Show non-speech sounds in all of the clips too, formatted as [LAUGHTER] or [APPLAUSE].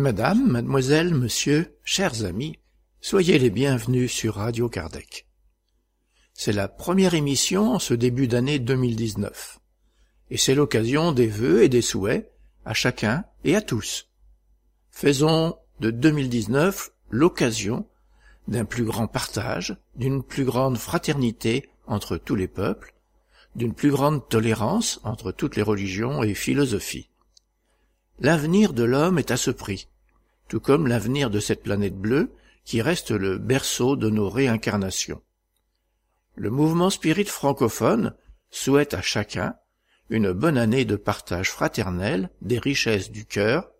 Madame, mademoiselle, monsieur, chers amis, soyez les bienvenus sur Radio Kardec. C'est la première émission en ce début d'année 2019. Et c'est l'occasion des vœux et des souhaits à chacun et à tous. Faisons de 2019 l'occasion d'un plus grand partage, d'une plus grande fraternité entre tous les peuples, d'une plus grande tolérance entre toutes les religions et philosophies. L'avenir de l'homme est à ce prix, tout comme l'avenir de cette planète bleue qui reste le berceau de nos réincarnations. Le mouvement spirit francophone souhaite à chacun une bonne année de partage fraternel des richesses du cœur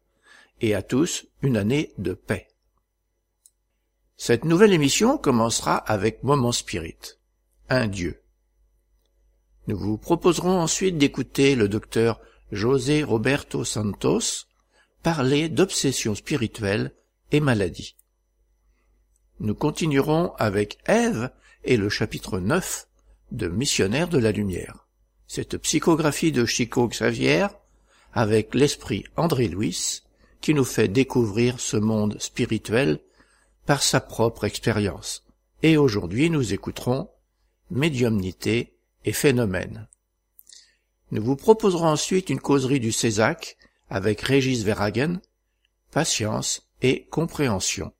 et à tous une année de paix. Cette nouvelle émission commencera avec Moment Spirit, un Dieu. Nous vous proposerons ensuite d'écouter le docteur José Roberto Santos parler d'obsession spirituelle et maladie. Nous continuerons avec Ève et le chapitre 9 de Missionnaire de la Lumière. Cette psychographie de Chico Xavier avec l'esprit André Louis qui nous fait découvrir ce monde spirituel par sa propre expérience. Et aujourd'hui nous écouterons médiumnité et phénomènes. Nous vous proposerons ensuite une causerie du Césac avec Régis Verhagen, patience et compréhension.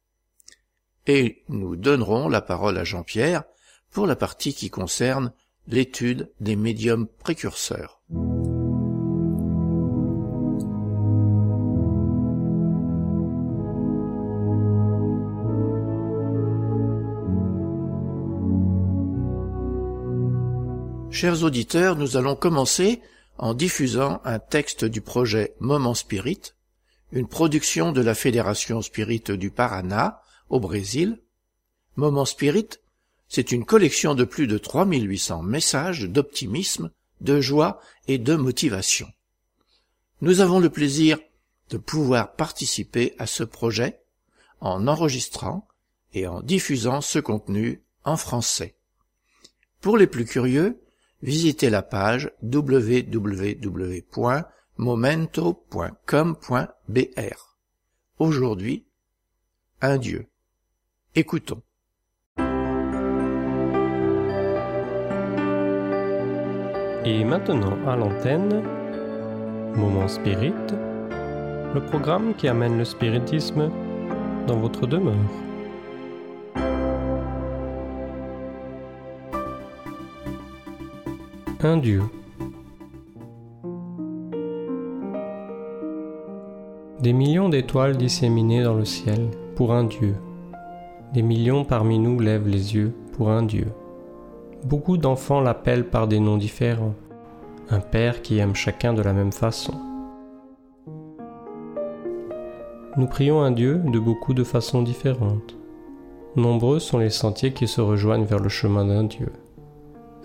Et nous donnerons la parole à Jean-Pierre pour la partie qui concerne l'étude des médiums précurseurs. Chers auditeurs, nous allons commencer en diffusant un texte du projet Moment Spirit, une production de la Fédération Spirit du Paraná, au Brésil. Moment Spirit, c'est une collection de plus de 3800 messages d'optimisme, de joie et de motivation. Nous avons le plaisir de pouvoir participer à ce projet en enregistrant et en diffusant ce contenu en français. Pour les plus curieux, visitez la page www.momento.com.br. Aujourd'hui, un Dieu. Écoutons. Et maintenant à l'antenne, Moment Spirit, le programme qui amène le spiritisme dans votre demeure. Un Dieu. Des millions d'étoiles disséminées dans le ciel pour un Dieu. Des millions parmi nous lèvent les yeux pour un Dieu. Beaucoup d'enfants l'appellent par des noms différents. Un Père qui aime chacun de la même façon. Nous prions un Dieu de beaucoup de façons différentes. Nombreux sont les sentiers qui se rejoignent vers le chemin d'un Dieu.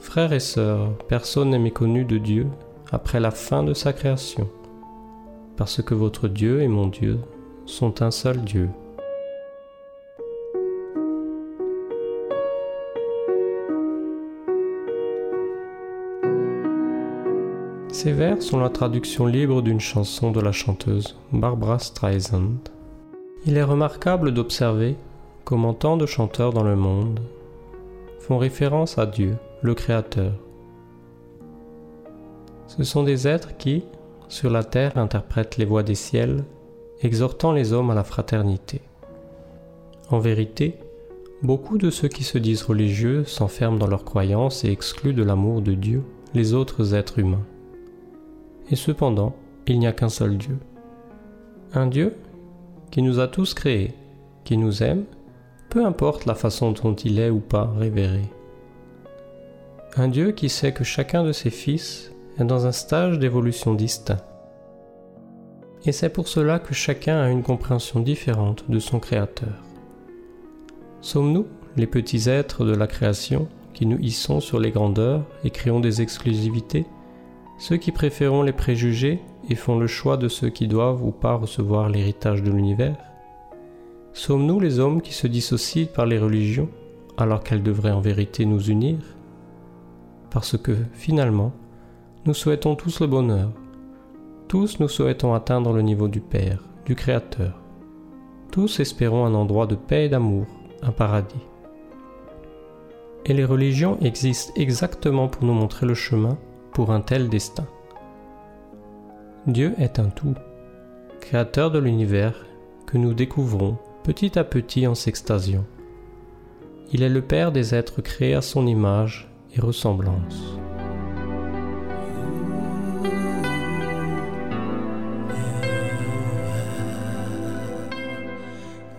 Frères et sœurs, personne n'est méconnu de Dieu après la fin de sa création, parce que votre Dieu et mon Dieu sont un seul Dieu. Ces vers sont la traduction libre d'une chanson de la chanteuse Barbara Streisand. Il est remarquable d'observer comment tant de chanteurs dans le monde font référence à Dieu le Créateur. Ce sont des êtres qui, sur la terre, interprètent les voix des ciels, exhortant les hommes à la fraternité. En vérité, beaucoup de ceux qui se disent religieux s'enferment dans leurs croyances et excluent de l'amour de Dieu les autres êtres humains. Et cependant, il n'y a qu'un seul Dieu. Un Dieu qui nous a tous créés, qui nous aime, peu importe la façon dont il est ou pas révéré. Un Dieu qui sait que chacun de ses fils est dans un stage d'évolution distinct. Et c'est pour cela que chacun a une compréhension différente de son Créateur. Sommes-nous, les petits êtres de la création, qui nous hissons sur les grandeurs et créons des exclusivités, ceux qui préférons les préjugés et font le choix de ceux qui doivent ou pas recevoir l'héritage de l'univers? Sommes-nous les hommes qui se dissocient par les religions alors qu'elles devraient en vérité nous unir? Parce que finalement, nous souhaitons tous le bonheur. Tous nous souhaitons atteindre le niveau du Père, du Créateur, Tous espérons un endroit de paix et d'amour, un paradis. Et les religions existent exactement pour nous montrer le chemin pour un tel destin. Dieu est un tout, créateur de l'univers que nous découvrons petit à petit en s'extasiant. Il est le Père des êtres créés à son image et ressemblance.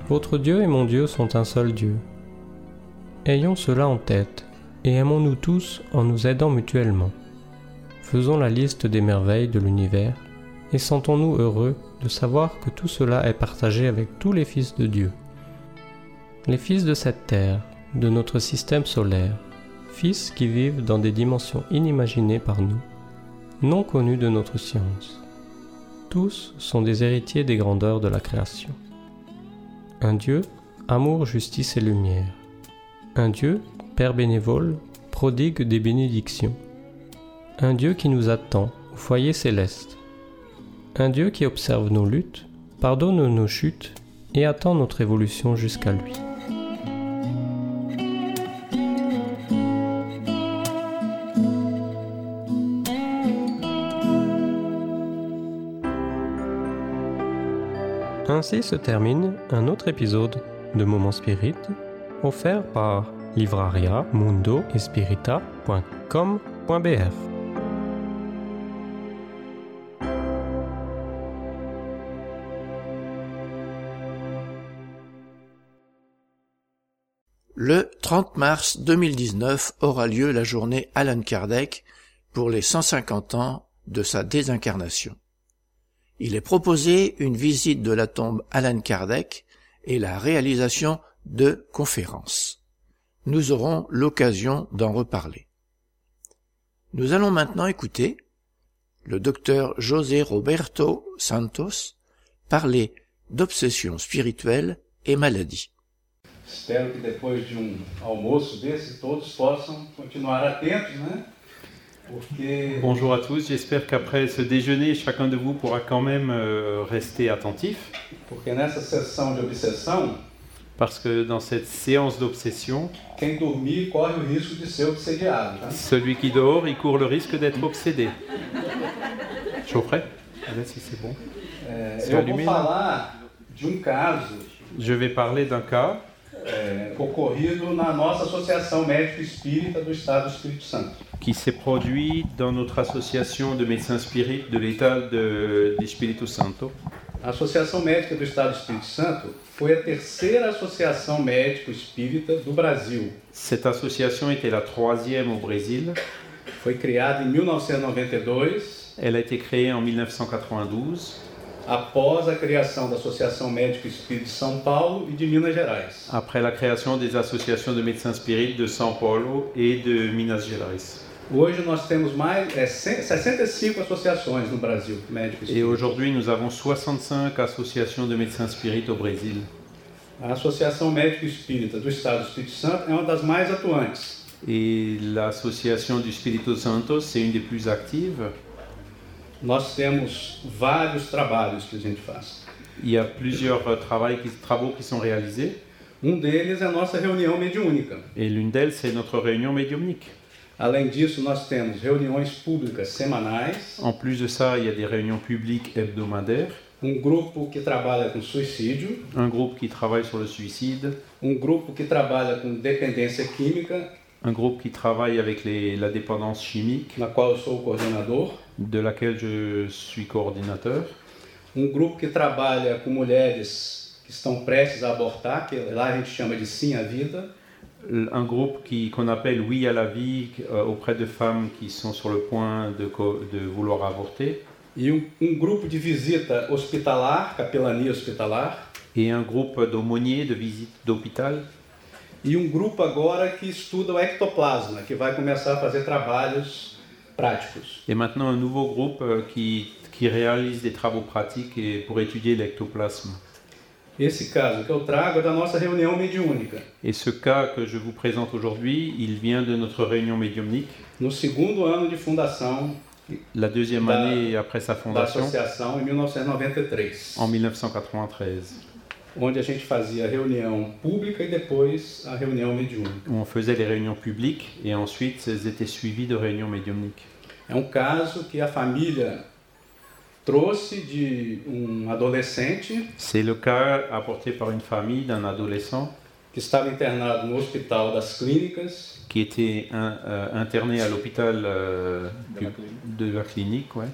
Votre Dieu et mon Dieu sont un seul Dieu. Ayons cela en tête et aimons-nous tous en nous aidant mutuellement. Faisons la liste des merveilles de l'univers et sentons-nous heureux de savoir que tout cela est partagé avec tous les fils de Dieu. Les fils de cette terre, de notre système solaire, fils qui vivent dans des dimensions inimaginées par nous, non connues de notre science. Tous sont des héritiers des grandeurs de la création. Un Dieu, amour, justice et lumière. Un Dieu, Père bénévole, prodigue des bénédictions. Un Dieu qui nous attend au foyer céleste. Un Dieu qui observe nos luttes, pardonne nos chutes et attend notre évolution jusqu'à lui. Ainsi se termine un autre épisode de Moment Spirit offert par livraria mundo Le 30 mars 2019 aura lieu la journée Alan Kardec pour les 150 ans de sa désincarnation. Il est proposé une visite de la tombe Alan Kardec et la réalisation de conférences. Nous aurons l'occasion d'en reparler. Nous allons maintenant écouter le docteur José Roberto Santos parler d'obsession spirituelle et maladie. Bonjour à tous, j'espère qu'après ce déjeuner, chacun de vous pourra quand même euh, rester attentif. parce que dans cette séance d'obsession, celui qui dort, il court le risque d'être obsédé. Si c'est bon. Je vais parler d'un cas é, ocorrido na nossa Associação Médico Espírita do Estado do Espírito Santo. Qui s'est produit dans notre association de médecins spirites de l'État de, de Espírito Santo. A Associação Médica do Estado do Espírito Santo foi a terceira associação médico espírita do Brasil. Cette association était la troisième au Brésil. Foi criada em 1992. Elle a été créée en 1992 após a criação da Associação Médico Espírita de São Paulo e de Minas Gerais. Après la création des associations de médecins spirites de São Paulo et de Minas Gerais. Hoje nós temos mais é, 65 associações no Brasil, médicos Et aujourd'hui nous avons 65 associations de médecins spirites au Brésil. A Associação Médico Espírita do Estado do Espírito Santo é uma das mais atuantes. Et l'association du Espírito Santo, c'est une des plus actives. Nós temos vários trabalhos que a gente faz. Il y a plusieurs euh, travaux qui, travaux qui sont réalisés. Um deles é a nossa reunião mediúnica. Et l'une d'elles, c'est notre réunion médiumnique. Além disso, nós temos reuniões públicas semanais. En plus de ça, il y a des réunions publiques hebdomadaires. Um grupo que trabalha com suicídio. Un groupe qui travaille sur le suicide. Um grupo que trabalha com dependência química. Un groupe qui travaille avec les, la dépendance chimique. Na qual eu sou o coordenador de laquelle je suis coordinateur. Um grupo que trabalha com mulheres que estão prestes a abortar, que lá a gente chama de Sim à Vida. Un groupe qui qu'on appelle Oui à la vie euh, auprès de femmes qui sont sur le point de, de vouloir avorter. E um, um grupo de visita hospitalar, capelania hospitalar. Et un groupe d'aumôniers de visite d'hôpital. E um grupo agora que estuda o ectoplasma, que vai começar a fazer trabalhos práticos. Et maintenant un nouveau groupe euh, qui, qui réalise des travaux pratiques et pour étudier l'ectoplasme. Esse caso que eu trago é da nossa reunião mediúnica. Et ce cas que je vous présente aujourd'hui, il vient de notre réunion médiumnique. No segundo ano de fundação. La deuxième da, année après sa fondation. Da associação em 1993. En 1993. Onde a gente fazia reunião pública e depois a reunião mediúnica. on faisait les réunions publiques et ensuite elles étaient suivies de réunions médiumniques. É um caso que a família trouxe de um adolescente C'est le cas apporté par une famille d'un adolescent que estava internado no Hospital das Clínicas, qui était un- euh, interné à l'hôpital euh, de la clinique, ouais.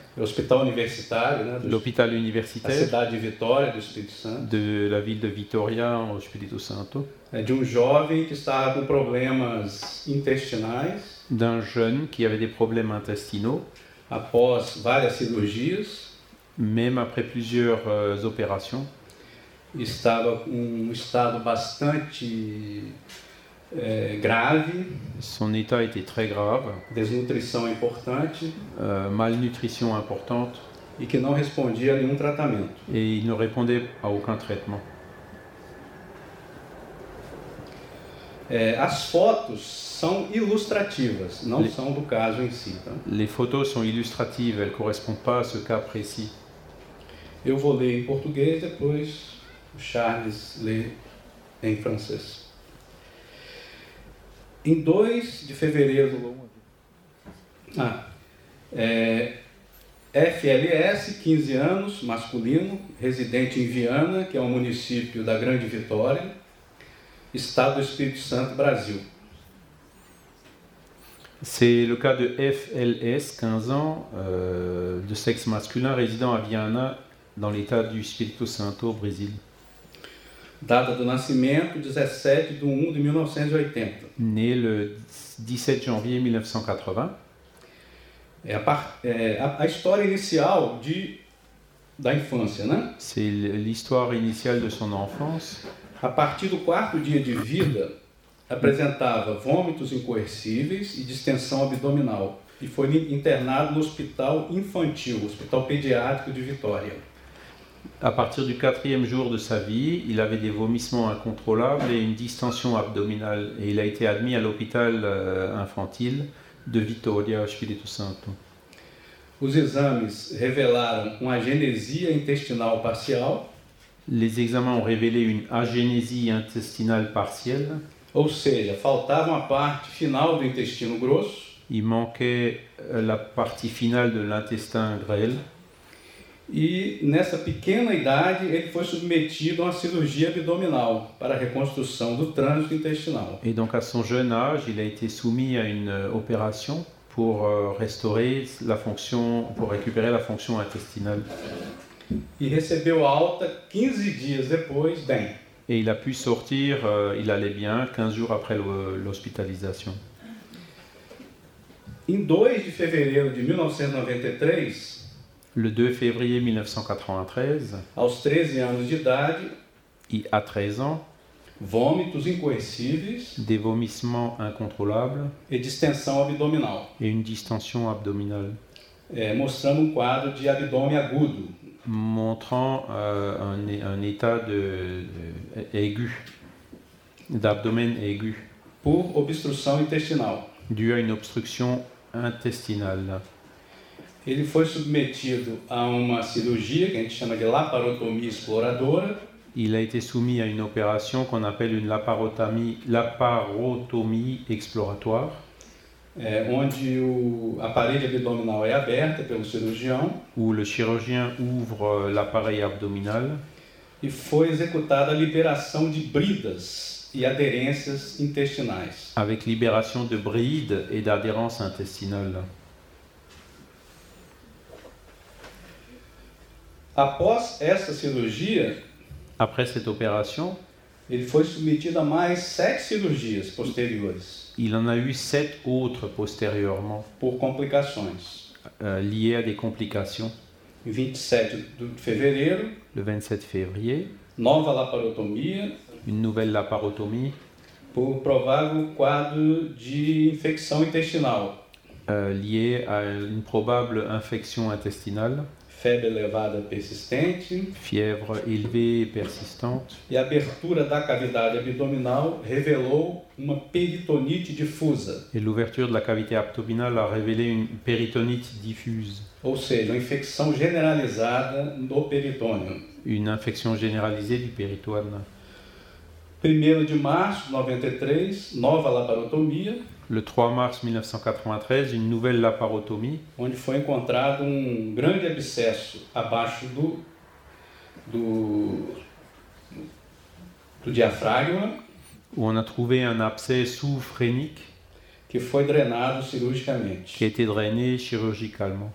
universitário, né, do, l'hôpital universitaire. de Vitória, do Espírito Santo, de la ville de Vitoria au Espírito Santo, um jovem que estava com problemas intestinais. D'un jeune qui avait des problèmes intestinaux, após várias cirurgias, même après plusieurs euh, opérations. estava com um estado bastante é, grave, Son état était très grave, desnutrição importante euh, malnutrition importante, e que não respondia a nenhum tratamento. et il ne répondait à aucun traitement. É, as fotos são ilustrativas, não Le- são do caso em si. Tá? Les photos sont illustratives, elles correspondent pas à ce cas précis. Eu vou ler em português, depois o Charles lê em francês. Em 2 de fevereiro. Ah, é, FLS, 15 anos, masculino, residente em Viana, que é um município da Grande Vitória, Estado do Espírito Santo, Brasil. C'est le cas de FLS, 15 ans, euh, de sexe masculin, résident à Viana, dans l'état du Espírito Santo, au Brésil. Data do nascimento, 17 de 1 de 1980. Né le 17 janvier 1980. É a, par- é a- a história inicial de, da infância, né? C'est l'histoire initiale de son enfance. A partir do quarto dia de vida, apresentava vômitos incoercíveis e distensão abdominal. E foi internado no Hospital Infantil, Hospital Pediátrico de Vitória. À partir du quatrième jour de sa vie, il avait des vomissements incontrôlables et une distension abdominale. Et il a été admis à l'hôpital euh, infantile de Vitoria, Espírito Santo. Os exames revelaram uma intestinal parcial, Les examens ont révélé une agénésie intestinale partielle. ou seja, faltava uma parte final do intestino grosso Il manquait euh, la partie finale de l'intestin grêle. E nessa pequena idade ele foi submetido a uma cirurgia abdominal para a reconstrução do trânsito intestinal. Et donc à son jeune âge, il a été soumis à une euh, opération pour euh, restaurer la fonction, pour récupérer la fonction intestinale. e recebeu alta 15 dias depois, bem. Et il a pu sortir, euh, il allait bien, 15 jours après l'hospitalisation. Em 2 de fevereiro de 1993, Le 2 février 1993, aos 13 anos de idade, il a 13 ans, vômitos incoercíveis des vomissements incontrôlables e distensão abdominal, et une distension abdominale, é, mostrando um quadro de abdômen agudo, montrant euh, un, un état de, de- aigu, d'abdomen aigu, por obstrução intestinal. dû à une obstruction intestinale. Ele foi submetido a uma cirurgia que a gente chama de laparotomia exploradora, Il a été soumis à une opération qu'on appelle une laparotomie, laparotomie exploratoire, é, onde o, a parede abdominal é aberta pelo cirurgião où le chirurgien ouvre euh, l'appareil abdominal e foi executada a liberação de bridas e aderências intestinais. avec libération de brides et d'adhérence intestinale. Após essa cirurgia, Après cette opération, ele foi submetido a mais sete cirurgias posteriores il en a eu sept autres postérieurement, por complicações. euh, liées à des complications. Em 27 de fevereiro, Le 27 février, nova laparotomia une nouvelle laparotomie por provável quadro de infecção intestinal, euh, liée à une probable infection intestinale, febre elevada persistente. Fièvre élevée persistante, e a abertura da cavidade abdominal revelou uma peritonite difusa, et l'ouverture de la cavité abdominale a révélé une péritonite diffuse, ou seja, uma infecção generalizada do peritônio. une infection généralisée du péritoine. 1 de março de 93, nova laparotomia, Le 3 mars 1993, une nouvelle laparotomie onde foi encontrado um grande abscesso abaixo do, do, do diafragma, où on a trouvé un abcès sous-phrénique que foi drenado cirurgicamente. qui a été drainé chirurgicalement.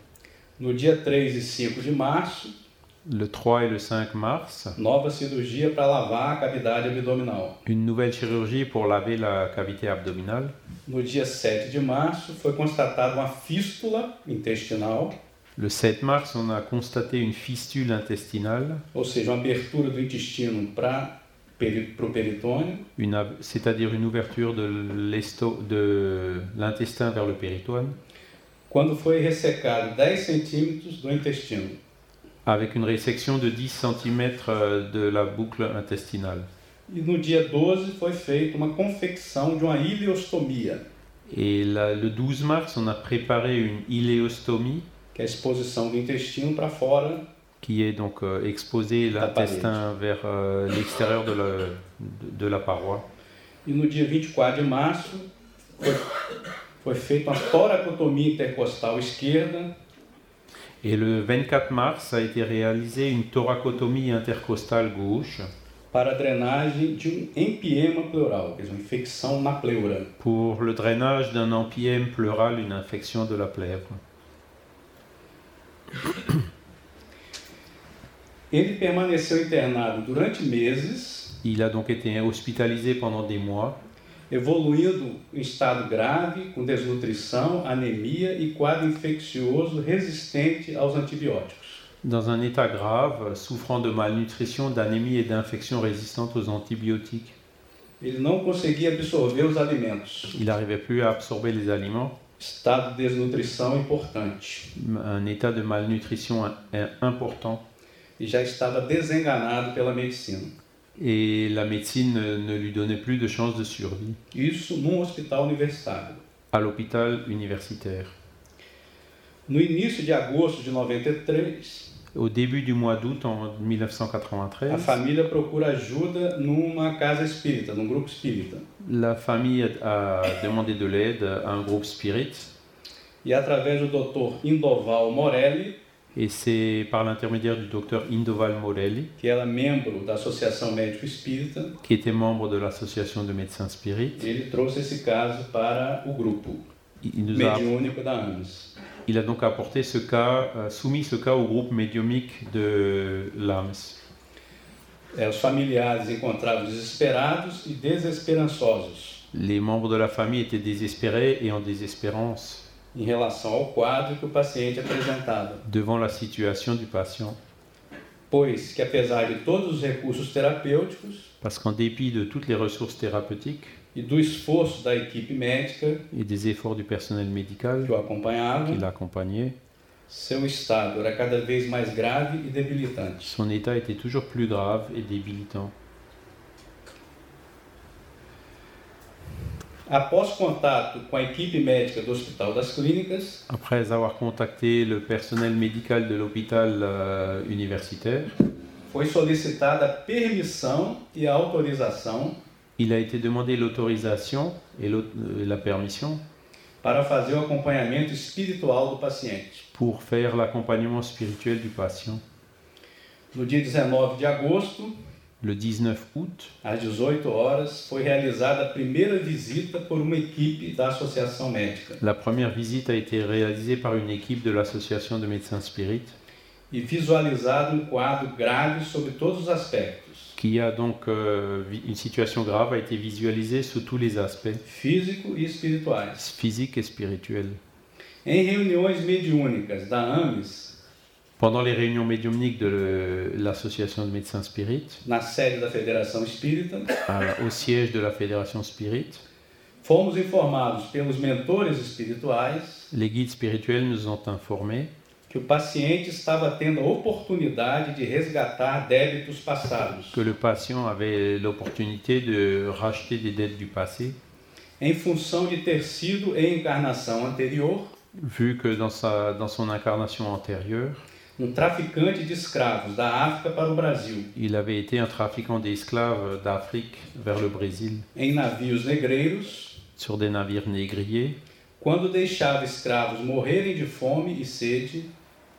No dia 3 e 5 de março, Le 3 et le 5 mars, nova cirurgia para lavar a cavidade abdominal. une nouvelle chirurgie pour laver la cavité abdominale. No dia 7 de março, foi constatada uma fístula intestinal, Le 7 mars, on a constaté une fistule intestinale, ou seja, uma abertura do intestino para o peritônio, une ab- c'est-à-dire une ouverture de l'esto- de l'intestin vers le péritoine, quando foi ressecado 10 centímetros do intestino. Avec une résection de 10 cm de la boucle intestinale. E no dia 12 foi feita uma confecção de uma ileostomia, Et là, le 12 mars, on a préparé une iléostomie que é a exposição do intestino para fora qui est donc euh, exposé La l'intestin vers euh, l'extérieur de, la- de- de la paroi. E no dia 24 de março foi, foi feita uma toracotomia intercostal esquerda, Et le 24 mars a été réalisée une thoracotomie intercostale gauche para a drenagem de um empiema pleural, quer dizer, uma infecção na pleura. pour le drainage d'un empyème pleural, une infection de la plèvre. Ele permaneceu internado durante meses, Il a donc été hospitalisé pendant des mois, evoluindo em estado grave, com desnutrição, anemia e quadro infeccioso resistente aos antibióticos. dans un état grave, souffrant de malnutrition, d'anémie et d'infections résistantes aux antibiotiques. Ele não conseguia absorver os alimentos. Il n'arrivait plus à absorber les aliments, Estado de desnutrição importante. un état de malnutrition im- important. E já estava desenganado pela medicina. Et la médecine ne, lui donnait plus de chance de survie Isso num hospital universitário. à l'hôpital universitaire. No início de agosto de 93, Au début du mois d'août en a 1993, família procura ajuda numa casa espírita, num grupo espírita. la famille a demandé de l'aide à un groupe spirit E através do Dr. Indoval Morelli, et c'est par l'intermédiaire du docteur Indoval Morelli, que era membro da Associação Médico Espírita, qui était membre de l'association de médecins spirit, ele trouxe esse caso para o grupo il, nous a, da AMS. il a donc apporté ce cas, euh, soumis ce cas au groupe médiumique de l'AMS. Os familiares encontravam desesperados e desesperançosos Les membres de la famille étaient désespérés et en désespérance em relação ao quadro que o paciente apresentava, devant la situation du patient, pois que apesar de todos os recursos terapêuticos parce qu'en dépit de toutes les ressources thérapeutiques e do esforço da equipe médica et des efforts du personnel médical que o acompanhava, qui l'accompagnait, seu estado era cada vez mais grave e debilitante. son état était toujours plus grave et débilitant. Após contato com a equipe médica do Hospital das Clínicas, Après avoir contacté le personnel médical de l'hôpital euh, universitaire, foi solicitada a permissão e a autorização il a été demandé l'autorisation et euh, la permission para fazer o acompanhamento espiritual do paciente. pour faire l'accompagnement spirituel du patient. No dia 19 de agosto, Le 19 août, às 18 horas, foi realizada a primeira visita por uma equipe da Associação Médica. La première visite a été réalisée par une équipe de l'association de médecins spirit e visualizado um quadro grave sobre todos os aspectos, qui a donc euh, une situation grave a été visualisée sous tous les aspects. Físico e espirituais. physiques et spirituels. Em reuniões mediúnicas da AMES, Pendant les réunions médiumniques de l'association de médecins spirit, na sede da Federação Espírita, à- au siège de la fédération spirit, fomos informados pelos mentores espirituais. Les guides spirituels nous ont informés que o paciente estava tendo a oportunidade de resgatar débitos passados, que le patient avait l'opportunité de racheter des dettes du passé, em função de ter sido em encarnação anterior. Vu que dans, sa, dans son incarnation antérieure, um traficante de escravos da África para o Brasil, Il avait été un trafiquant d'esclaves d'Afrique vers le Brésil em navios negreiros, sur des navires négriers, quando deixava escravos morrerem de fome e sede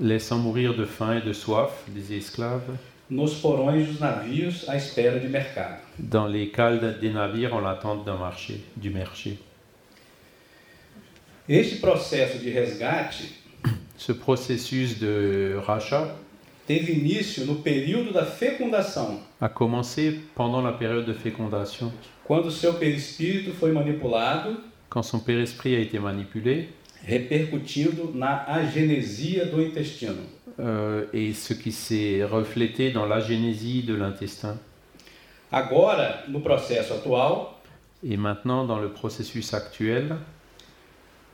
laissant mourir de faim et de soif des esclaves nos porões dos navios à espera de mercado. dans les cales des navires en l'attente d'un marché, du marché. Este processo de resgate Ce processus de rachat teve início no período da fecundação, a commencé pendant la période de fécondation, quando seu perispírito foi manipulado, quand son père-esprit a été manipulé, repercutindo na agenesia do intestino. euh, et ce qui s'est reflété dans l'agénésie de l'intestin. Agora, no processo atual, Et maintenant, dans le processus actuel,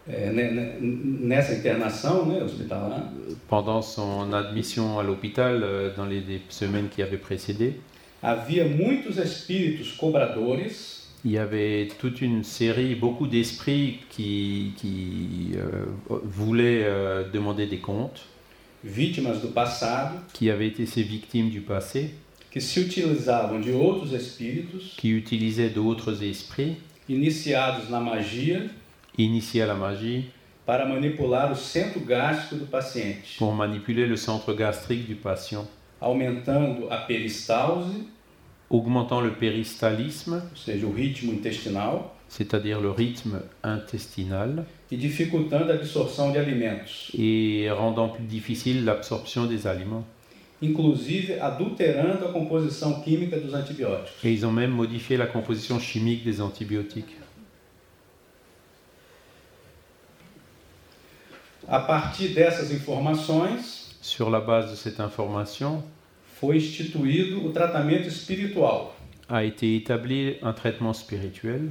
é, nessa internação né, hospitalar, pendant son admission à l'hôpital euh, dans les, les semaines qui avaient précédé, havia muitos espíritos cobradores. il y avait toute une série, beaucoup d'esprits qui, qui euh, voulaient euh, demander des comptes, vítimas do passado, qui avaient été ces victimes du passé, que se utilizavam de outros espíritos. Qui utilisaient d'autres esprits. Iniciados na magia initiés à la magie. Para manipular o centro gástrico do paciente, pour manipuler le centre gastrique du patient, aumentando a peristalse, augmentant le péristalisme, ou seja, o ritmo intestinal, c'est-à-dire le rythme intestinal, e dificultando a absorção de alimentos, et rendant plus difficile l'absorption des aliments. inclusive adulterando a composição química dos antibióticos. Et ils ont même modifié la composition chimique des antibiotiques. A partir dessas informações, Sur la base de cette information, foi instituído o tratamento espiritual, a été établi un traitement spirituel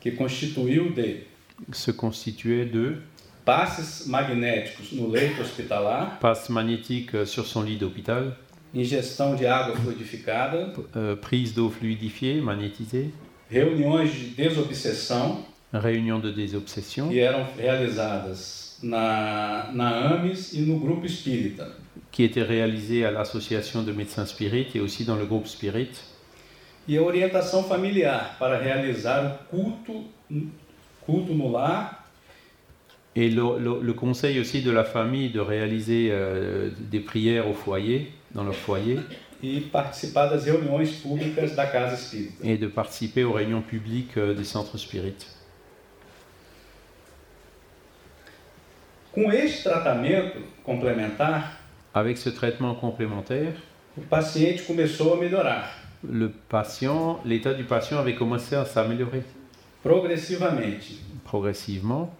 que constituiu de se constituait de passes magnéticos no leito hospitalar, passe magnétique sur son lit d'hôpital, ingestão de água fluidificada, euh, prise d'eau fluidifiée, magnétisée, reuniões de desobsessão réunion de désobsession que eram realizadas na, na AMES e no grupo espírita. qui était réalisée à l'association de médecins spirites et aussi dans le groupe Spirit, E a orientação familiar para realizar o culto, culto no lar et le, le- le conseil aussi de la famille de réaliser euh, des prières au foyer, dans leur foyer, e participar das reuniões públicas da casa et de participer aux réunions publiques euh, des centres spirites. Com este tratamento complementar, Avec ce traitement complémentaire, o paciente começou a melhorar. le patient, l'état du patient avait commencé à s'améliorer. Progressivamente. Progressivement.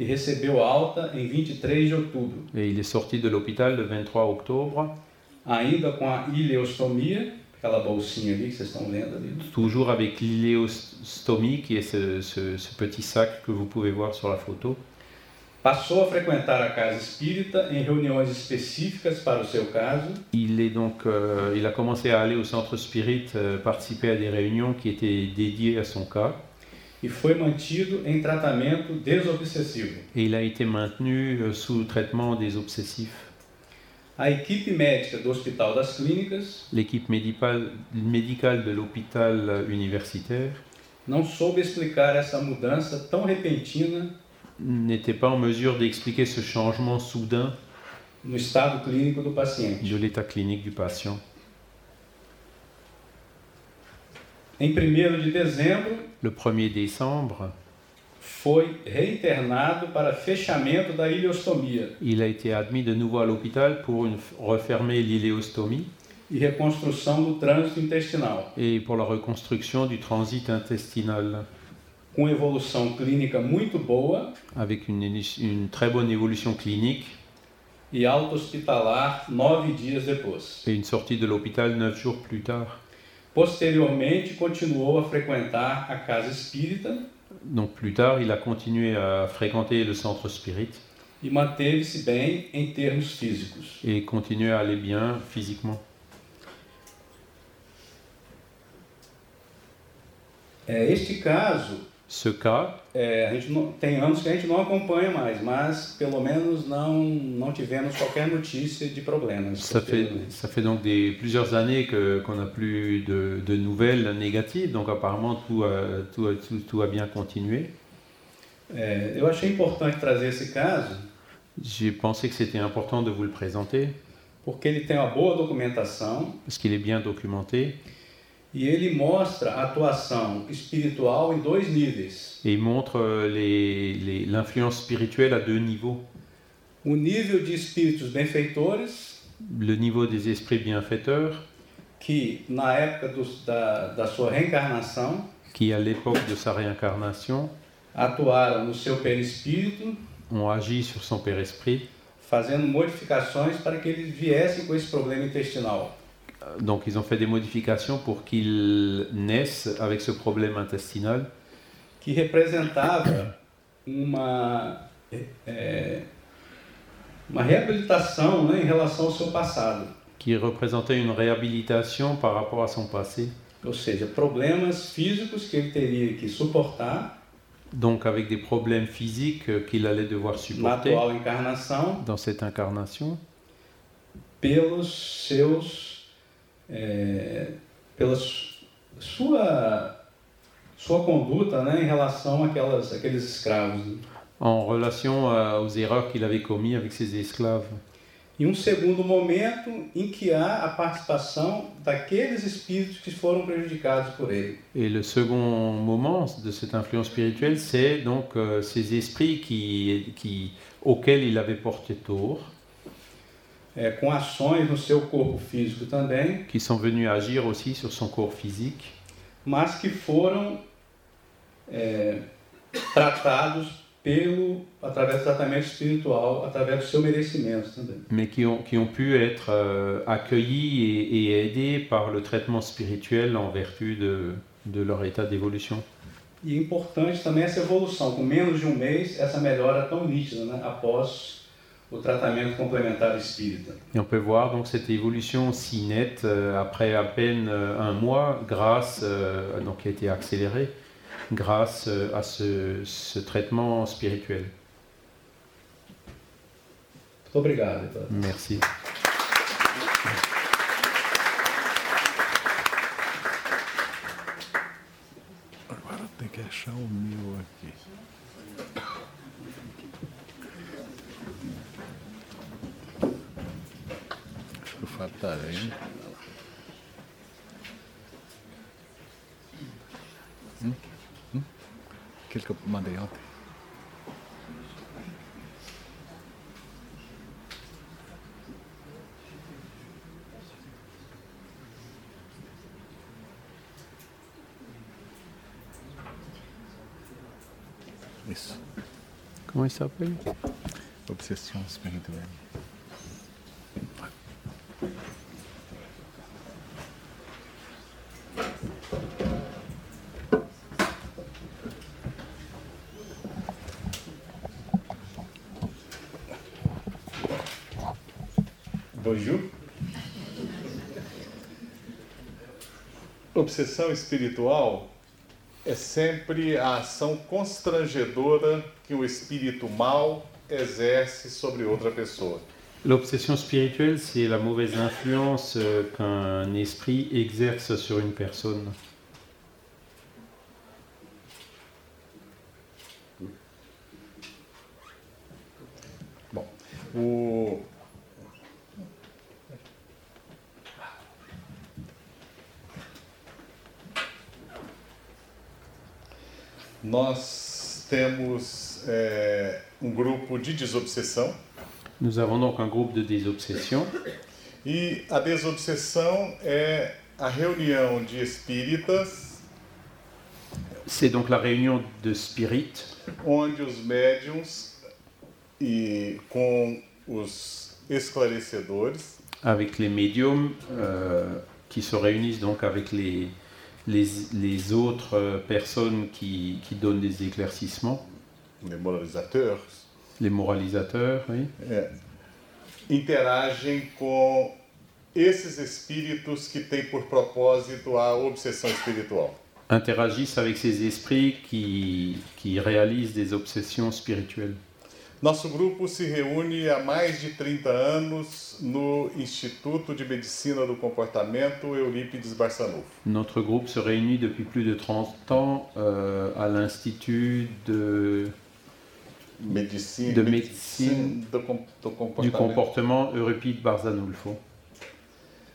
E recebeu alta em 23 de outubro, et il est sorti de l'hôpital le 23 octobre, ainda com a ileostomia, aquela bolsinha ali que vocês estão vendo ali. toujours avec l'iléostomie qui est ce, ce- ce petit sac que vous pouvez voir sur la photo. Il, est donc, euh, il a commencé à aller au centre spirit, euh, participer à des réunions qui étaient dédiées à son cas e foi mantido em tratamento desobsessivo. et il a été maintenu euh, sous traitement des obsessifs. A equipe médica do Hospital das Clínicas L'équipe médicale, médicale de l'hôpital euh, universitaire não soube explicar essa mudança tão repentina n'était pas en mesure d'expliquer ce changement soudain de l'état clinique du patient. Em 1 de dezembro, Le 1er décembre, il a été admis de nouveau à l'hôpital pour une, refermer l'iléostomie e et pour la reconstruction du transit intestinal com evolução clínica muito boa avec une, une très bonne évolution clinique e alta hospitalar nove dias depois. et une sortie de l'hôpital neuf jours plus tard. Posteriormente, continuou a frequentar a casa espírita Donc plus tard, il a continué à fréquenter le centre spirit e manteve-se bem em termos físicos. et continué à aller bien physiquement. É, este caso ce cas, é, a gente não, tem anos que a gente não acompanha mais, mas pelo menos não, não tivemos qualquer notícia de problemas. ça fait, ça fait donc des, plusieurs années que- qu'on n'a plus de, de nouvelles négatives, donc apparemment tout a, tout, a- tout- tout a bien continué. É, eu achei importante trazer esse caso. J'ai pensé que c'était important de vous le présenter, porque ele tem uma boa documentação. Parce qu'il est bien documenté, e ele mostra a atuação espiritual em dois níveis. et il montre euh, les- les- l'influence spirituelle à deux niveaux. O nível de espíritos benfeitores, Le niveau des esprits bienfaiteurs, que na época dos- da, da sua reencarnação qui à l'époque de sa réincarnation atuaram no seu perispírito, ont agi sur son père-esprit, fazendo modificações para que eles viessem com esse problema intestinal. Donc ils ont fait des modifications pour qu'il naisse avec ce problème intestinal, que representava uma, é, uma reabilitação né, em relação ao seu passado. qui représentait une réhabilitation par rapport à son passé, Ou seja, problemas físicos que ele teria que suportar. Donc avec des problèmes physiques euh, qu'il allait devoir supporter dans cette incarnation, pelos seus é, pela su- sua sua conduta né, em relação àquelas, àqueles escravos. né? en relation aux erreurs qu'il avait commises avec ses esclaves. E um segundo momento em que há a participação daqueles espíritos que foram prejudicados por ele. Et le second moment de cette influence spirituelle, c'est donc euh, ces esprits qui, qui, auxquels il avait porté tort, é, com ações no seu corpo físico também, qui sont venus agir aussi sur son corps physique, mas que foram é, tratados pelo através do tratamento espiritual, através do seu merecimento também. mais qui ont, qui ont pu être euh, accueillis et, et aidés par le traitement spirituel en vertu de, de leur état d'évolution. E importante também essa evolução, com menos de um mês, essa melhora tão nítida né, após o tratamento complementar espírita. Et on peut voir donc cette évolution si nette euh, après à peine euh, un mois, grâce, euh, donc qui a été accélérée, grâce euh, à ce, ce traitement spirituel. Obrigado. Merci. Agora tem que achar o meu aqui. Tá vendo. Hum? Hum? Aquele que eu mandei ontem. Isso. Comment il s'appelle Obsession spirituelle. Bonjour. Obsessão espiritual é sempre a ação constrangedora que o espírito mal exerce sobre outra pessoa. L'obsession spirituelle, c'est la mauvaise influence euh, qu'un esprit exerce sur une personne. O Nós temos um grupo de desobsessão Nous avons donc un groupe de désobsession. e a desobsessão é a reunião de espíritas C'est donc la réunion de spirit onde os médiums e com os esclarecedores avec les médiums euh, qui se réunissent donc avec les, les, les autres personnes qui, qui donnent des éclaircissements, les moralisateurs les moralisateurs, oui, é, interagem com esses espíritos que têm por propósito a obsessão espiritual. interagissent avec ces esprits qui, qui réalisent des obsessions spirituelles. Nosso grupo se reúne há mais de 30 anos no Instituto de Medicina do Comportamento Eurípides Barçanufo. Notre groupe se réunit depuis plus de 30 ans euh, à l'Institut de, Medicina, De medicina do, com- do du comportement Euripide Barzanulfo.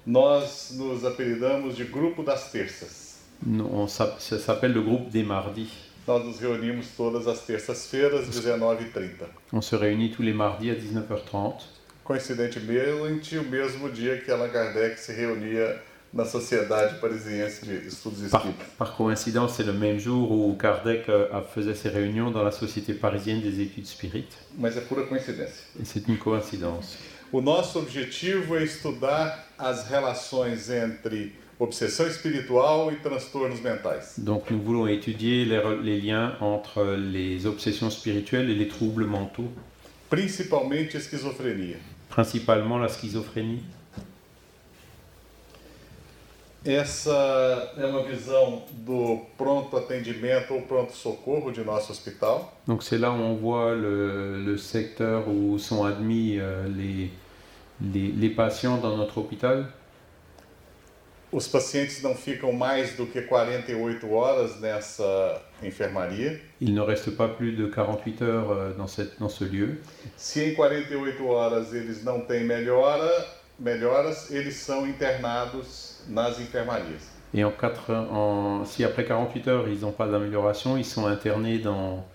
Nós nos apelidamos de Grupo das Terças. Nous- on s'app- Ça s'appelle le groupe des mardis. Nós nos reunimos todas as terças-feiras, 19h30. On se réunit tous les mardis à 19h30. Coincidentemente, o mesmo dia que Allan Kardec se reunia na Sociedade Parisiense de Estudos Par, Espíritas. par coïncidence, c'est le même jour où Kardec euh, a- faisait ses réunions dans la Société parisienne des études spirites. Mas é pura coincidência. Et c'est une coïncidence. O nosso objetivo é estudar as relações entre obsessão espiritual e transtornos mentais. Donc nous voulons étudier les liens entre les obsessions spirituelles et les troubles mentaux, Principalmente esquizofrenia. principalement la schizophrénie. Essa é uma visão do pronto atendimento ou pronto socorro de nosso hospital. Donc c'est là où on voit le, le secteur où sont admis euh, les, les, les patients dans notre hôpital. Os pacientes não ficam mais do que 48 horas nessa enfermaria. Il ne reste pas plus de 48 heures euh, dans, cette, dans ce lieu. Se em 48 horas eles não têm melhora, melhoras, eles são internados Et en en, si après 48 heures ils n'ont pas d'amélioration, ils sont internés dans,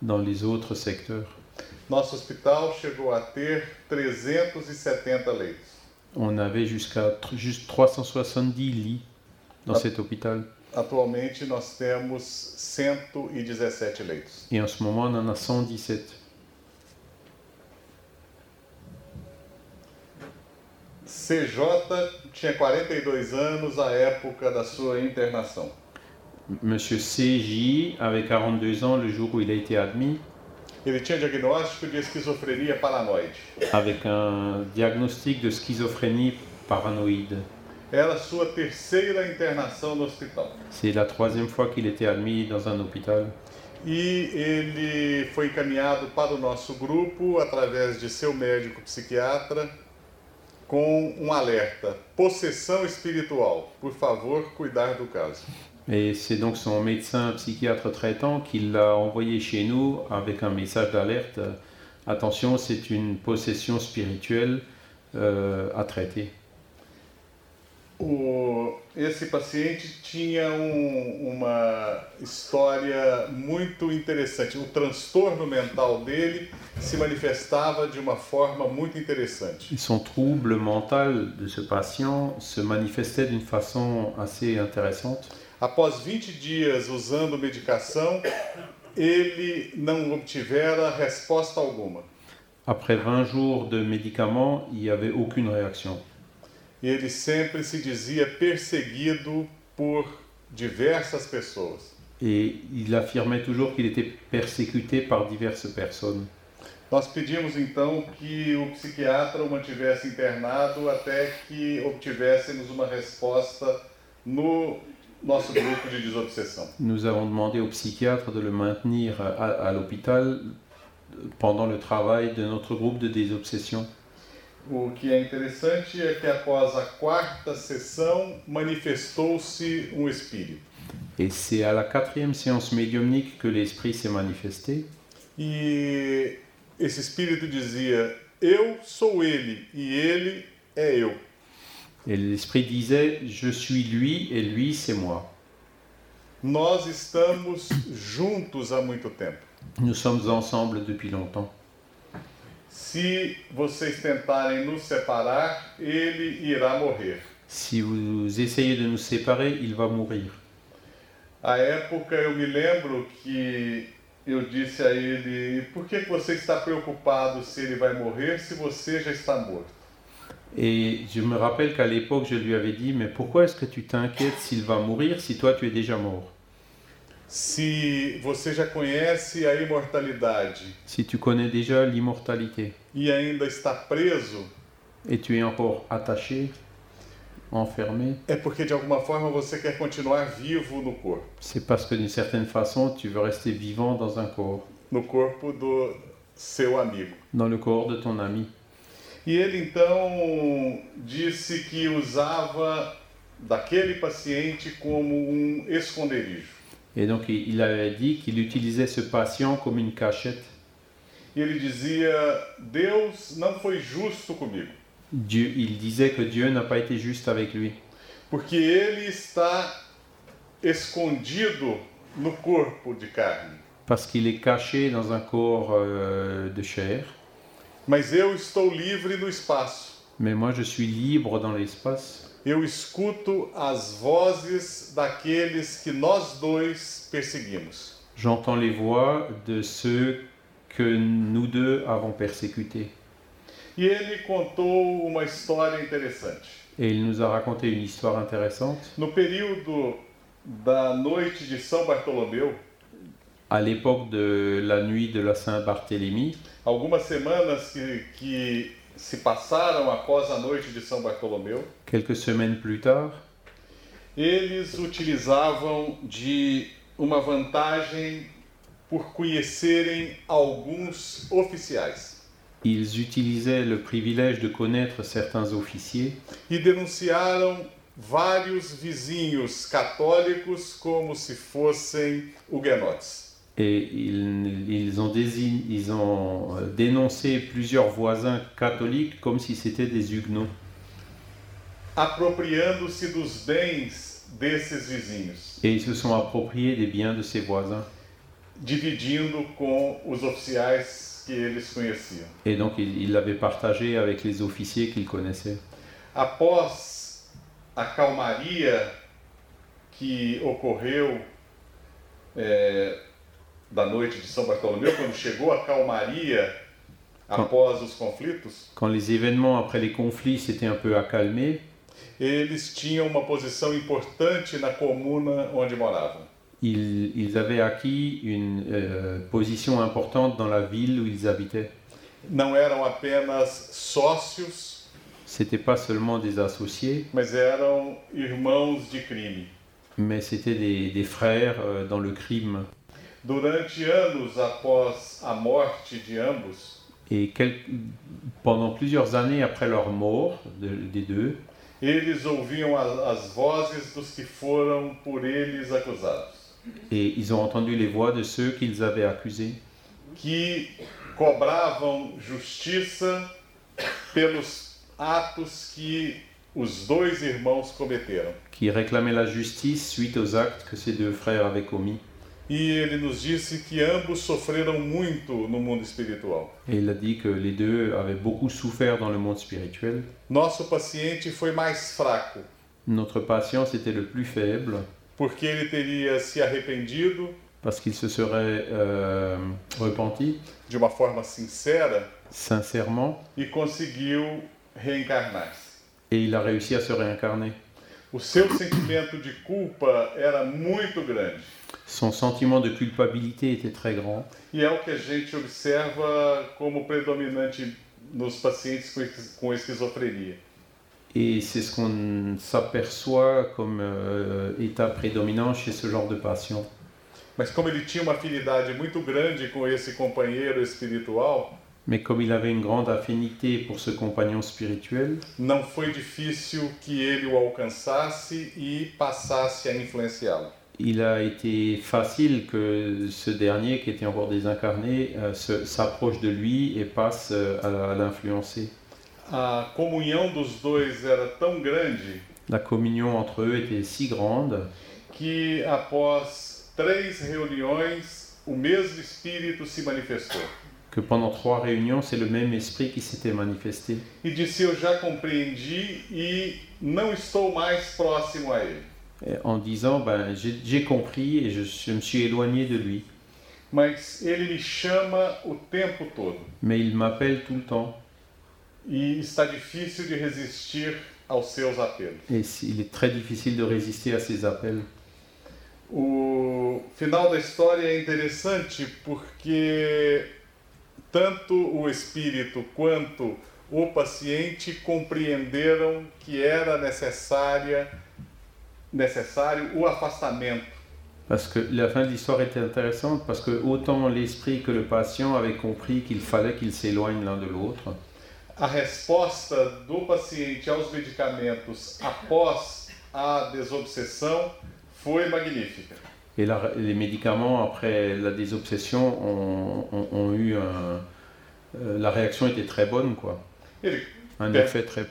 dans les autres secteurs. Nosso hospital chegou a ter 370 leitos. On avait jusqu'à juste 370 lits dans Ah. cet hôpital. Atualmente nós temos 117 leitos. Et en ce moment, on en a 117. CJ tinha 42 anos à época da sua internação. Monsieur CJ avait 42 ans le jour où il a été admis, Ele tinha diagnóstico de esquizofrenia paranoide. avec un diagnostic de schizophrénie paranoïde. Era a sua terceira internação no hospital. C'est la troisième fois qu'il était admis dans un hôpital. E ele foi encaminhado para o nosso grupo através de seu médico psiquiatra com um alerta: possessão espiritual. Por favor, cuidar do caso. Et c'est donc son médecin psychiatre traitant qui l'a envoyé chez nous avec un message d'alerte. Attention, c'est une possession spirituelle euh, à traiter. O, esse paciente tinha um- uma história muito interessante. O transtorno mental dele se manifestava de uma forma muito interessante. Son trouble mental de ce patient se manifestait d'une façon assez intéressante. Após 20 dias usando medicação, ele não obtivera resposta alguma. Après 20 jours de médicaments, il n'y avait aucune réaction. E ele sempre se dizia perseguido por diversas pessoas. Et il affirmait toujours qu'il était persécuté par diverses personnes. Nós pedimos então que o psiquiatra o mantivesse internado até que obtivéssemos uma resposta no nosso grupo de desobsessão. Nous avons demandé au psychiatre de le maintenir à, à l'hôpital pendant le travail de notre groupe de désobsession. O que é interessante é que após a quarta sessão manifestou-se um espírito. Et c'est à la quatrième séance médiumnique que l'esprit s'est manifesté. E esse espírito dizia: Eu sou ele e ele é eu. Et l'esprit disait, je suis lui et lui c'est moi. Nós estamos juntos há muito tempo. Nous sommes ensemble depuis longtemps. Se vocês tentarem nos separar, ele irá morrer. Si vous essayez de nous séparer, il va mourir. À época eu me lembro que eu disse a ele: por que você está preocupado se ele vai morrer se você já está morto? Et je me rappelle qu'à l'époque, je lui avais dit, mais pourquoi est-ce que tu t'inquiètes s'il va mourir si toi tu es déjà mort? Se você já conhece a imortalidade Si tu connais déjà l'immortalité e ainda está preso, et tu es encore attaché, enfermé, é porque de alguma forma você quer continuar vivo no corpo, c'est parce que d'une certaine façon, tu veux rester vivant dans un corps, no corpo do seu amigo. dans le corps de ton ami. E ele então disse que usava daquele paciente como um esconderijo. Et donc il avait dit qu'il utilisait ce patient comme une cachette. E ele dizia: Deus não foi justo comigo, Dieu, il disait que Dieu n'a pas été juste avec lui, porque ele está escondido no corpo de carne. parce qu'il est caché dans un corps euh, de chair. Mas eu estou livre no espaço. Mais moi, je suis libre dans l'espace. Eu escuto as vozes daqueles que nós dois perseguimos. J'entends les voix de ceux que nous deux avons persécutés. E ele contou uma história interessante. Et il nous a raconté une histoire intéressante. No período da noite de São Bartolomeu, À l'époque de la nuit de la Saint-Barthélemy, algumas semanas que, que se passaram após a noite de São Bartolomeu, quelques semaines plus tard, eles utilizavam de uma vantagem por conhecerem alguns oficiais. Ils utilisaient le privilège de connaître certains officiers. E denunciaram vários vizinhos católicos como se fossem huguenotes. Et ils, ils ont, désign- ils ont euh, dénoncé plusieurs voisins catholiques comme si c'était des huguenots, apropriando-se dos bens desses vizinhos, et ils se sont appropriés des biens de ces voisins. dividindo com os oficiais que eles conheciam. Et donc ils l'avaient partagé avec les officiers qu'ils connaissaient. Após a calmaria que ocorreu é, da noite de São Bartolomeu, quando chegou a calmaria após os conflitos, Quand les événements après les conflits s'étaient un peu accalmés, eles tinham uma posição importante na comuna onde moravam. ils, ils avaient acquis une euh, position importante dans la ville où ils habitaient. Não eram apenas sócios, C'était pas seulement des associés, mas eram irmãos de crime. mais c'était des, des frères euh, dans le crime. Durante anos após a morte de ambos, Et quel- pendant plusieurs années après leur mort, de- des deux, eles ouviam a- as vozes dos que foram por eles acusados, et ils ont entendu les voix de ceux qu'ils avaient accusés, que cobravam justiça pelos atos que os dois irmãos cometeram. qui réclamaient la justice suite aux actes que ces deux frères avaient commis. E ele nos disse que ambos sofreram muito no mundo espiritual. A dit que les deux avaient beaucoup souffert dans le monde spirituel. Nosso paciente foi mais fraco, Notre patient était le plus faible porque ele teria se arrependido parce qu'il se serait euh, repenti de uma forma sincera sincèrement e conseguiu reencarnar-se. et il a réussi à se réincarner. O seu sentimento de culpa era muito grande. Son sentiment de culpabilité était très grand E é o que a gente observa como predominante nos pacientes com esqui- com esquizofrenia. et c'est ce qu'on s'aperçoit comme euh, état prédominant chez ce genre de patient. Mas como ele tinha uma afinidade muito grande com esse companheiro espiritual, Mais comme il avait une grande affinité pour ce compagnon spirituel, não foi difícil que ele o alcançasse e passasse a influenciá-lo. Il a été facile que ce dernier, qui était encore désincarné, euh, s'approche de lui et passe euh, à, à l'influencer. La communion entre eux était si grande que após três reuniões o mesmo espírito se manifestou. que pendant trois réunions, c'est le même esprit qui s'était manifesté. E disse: Eu já compreendi e não estou mais próximo a ele. Et En disant, ben, j'ai compris et je, je me suis éloigné de lui. Mas ele me chama o tempo todo Mais il m'appelle tout le temps. e está difícil de resistir aos seus apelos. Et il est très difficile de résister à ses appels. O final da história é interessante porque tanto o espírito quanto o paciente compreenderam que era necessária, necessário o afastamento. Parce que la fin de l'histoire était intéressante parce que autant l'esprit que le patient avaient compris qu'il fallait qu'ils s'éloignent l'un de l'autre. A resposta do paciente aos medicamentos após a desobsessão foi magnífica. Et la- les médicaments, après la désobsession, ont, ont- ont eu un... euh, la réaction était très bonne, quoi. Ele, Un Ben- effet très.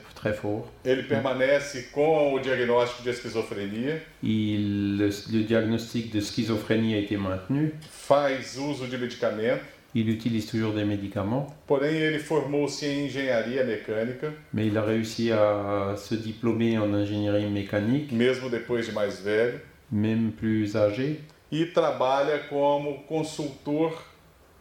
Ele permanece com o diagnóstico de esquizofrenia, le, le diagnostic de schizophrénie a été maintenu. faz uso de medicamento, Il utilise toujours des médicaments, porém ele formou-se em engenharia mecânica, mais il a réussi à se diplômer en ingénierie mécanique, mesmo depois de mais velho, même plus âgé. e trabalha como consultor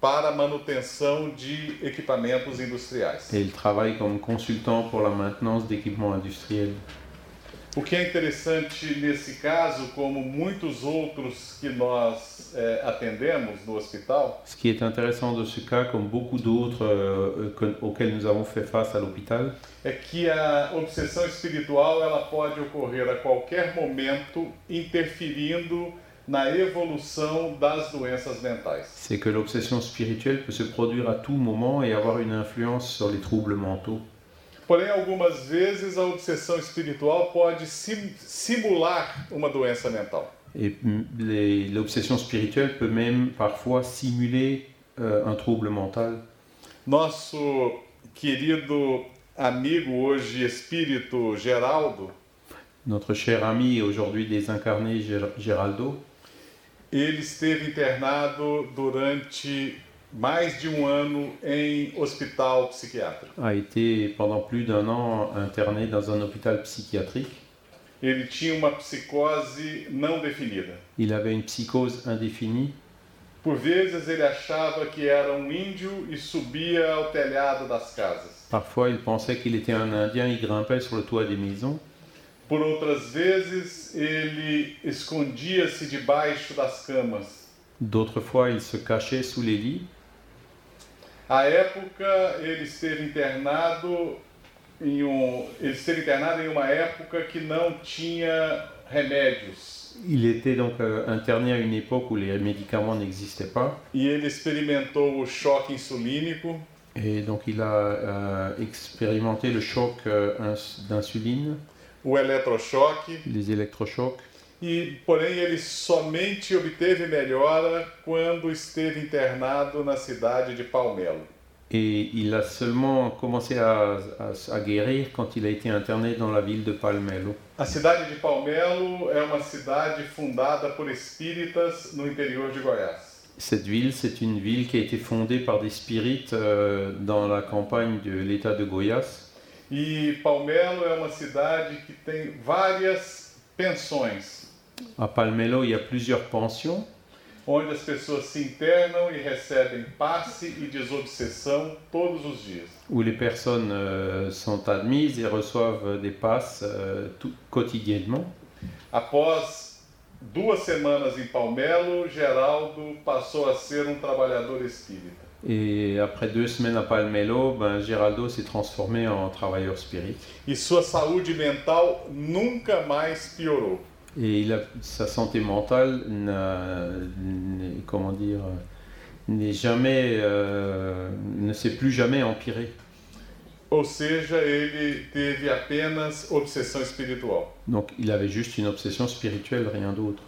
para a manutenção de equipamentos industriais. Et il travaille comme consultant pour la maintenance d'équipements industriels. O que é interessante nesse caso, como muitos outros que nós eh, atendemos no hospital, Ce qui est intéressant de ce cas, comme beaucoup d'autres euh, que- auxquels nous avons fait face à l'hôpital, é que a obsessão espiritual ela pode ocorrer a qualquer momento, interferindo na evolução das doenças mentais. c'est que l'obsession spirituelle peut se produire à tout moment et avoir une influence sur les troubles mentaux. Porém, algumas vezes a obsessão espiritual pode sim- simular uma doença mental. Et l'obsession spirituelle peut même parfois simuler euh, un trouble mental. Nosso querido amigo hoje espírito Geraldo, Notre cher ami, aujourd'hui désincarné Geraldo, ele esteve internado durante mais de um ano em hospital psiquiátrico. a été pendant plus d'un an interné dans un hôpital psychiatrique. Ele tinha uma psicose não definida. Il avait une psychose indéfinie. Por vezes ele achava que era um índio e subia ao telhado das casas. Parfois, il pensait qu'il était un Indien, il grimpait sur le toit des maisons. Por outras vezes ele escondia-se debaixo das camas. D'autres fois, il se cachait sous les lits. À época ele esteve internado em um, ele esteve internado em uma época que não tinha remédios Il était donc euh, interné à une époque où les médicaments n'existaient pas. e ele experimentou o choque insulínico Et donc, il a euh, expérimenté le choc euh, ins- d'insuline, o eletrochoque les électrochocs. e porém ele somente obteve melhora quando esteve internado na cidade de Palmelo. Et il a seulement commencé à, à- à guérir quand il a été interné dans la ville de Palmelo. A cidade de Palmelo é uma cidade fundada por espíritas no interior de Goiás. Cette ville, c'est une ville qui a été fondée par des spirites euh, dans la campagne de l'état de Goiás. E Palmelo é uma cidade que tem várias pensões, À Palmelo, il y a plusieurs pensions onde as pessoas se internam e recebem passe e desobsessão todos os dias. où les personnes euh, sont admises et reçoivent des passes euh, tout- quotidiennement. Após duas semanas em Palmelo, Geraldo passou a ser um trabalhador espírita. Et après deux semaines à Palmelo, ben, Geraldo s'est transformé en travailleur spirit. E sua saúde mental nunca mais piorou. Et il a, sa santé mentale n'a, n'est- comment dire, n'est jamais, euh, ne s'est plus jamais empirée. Ou seja, ele teve apenas obsessão espiritual. Donc il avait juste une obsession spirituelle, rien d'autre.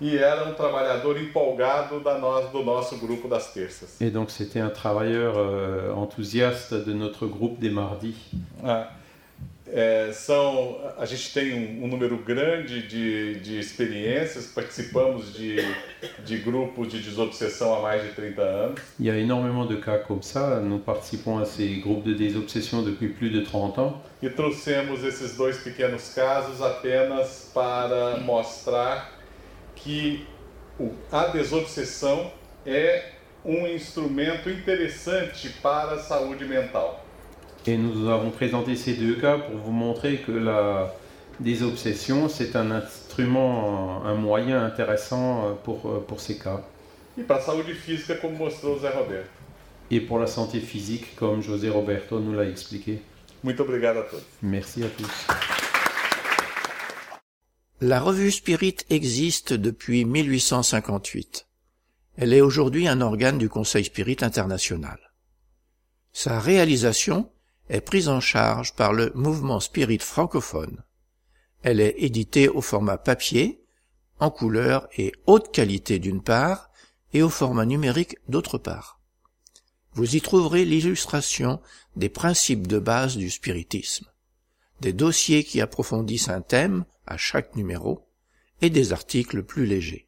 E era um trabalhador empolgado da nós, do nosso grupo das terças. Et donc c'était un travailleur euh, enthousiaste de notre groupe des mardis. Ah, é, são, a gente tem um, um número grande de, de experiências, participamos de, de grupos de desobsessão há mais de 30 anos. Il y a énormément de cas comme ça. Nous participons à ces groupes de désobsession depuis plus de 30 ans. E trouxemos esses dois pequenos casos apenas para mostrar que a desobsessão é um instrumento interessante para a saúde mental. Et nous avons présenté ces deux cas pour vous montrer que la désobsession, c'est un instrument, un moyen intéressant pour, pour ces cas. E para a saúde física, como mostrou o Zé Roberto. et pour la santé physique, comme José Roberto nous l'a expliqué. Muito obrigado a todos. Merci à tous. La revue Spirit existe depuis 1858. Elle est aujourd'hui un organe du Conseil Spirit international. Sa réalisation est prise en charge par le mouvement Spirit francophone. Elle est éditée au format papier, en couleur et haute qualité d'une part, et au format numérique d'autre part. Vous y trouverez l'illustration des principes de base du spiritisme, des dossiers qui approfondissent un thème à chaque numéro, et des articles plus légers.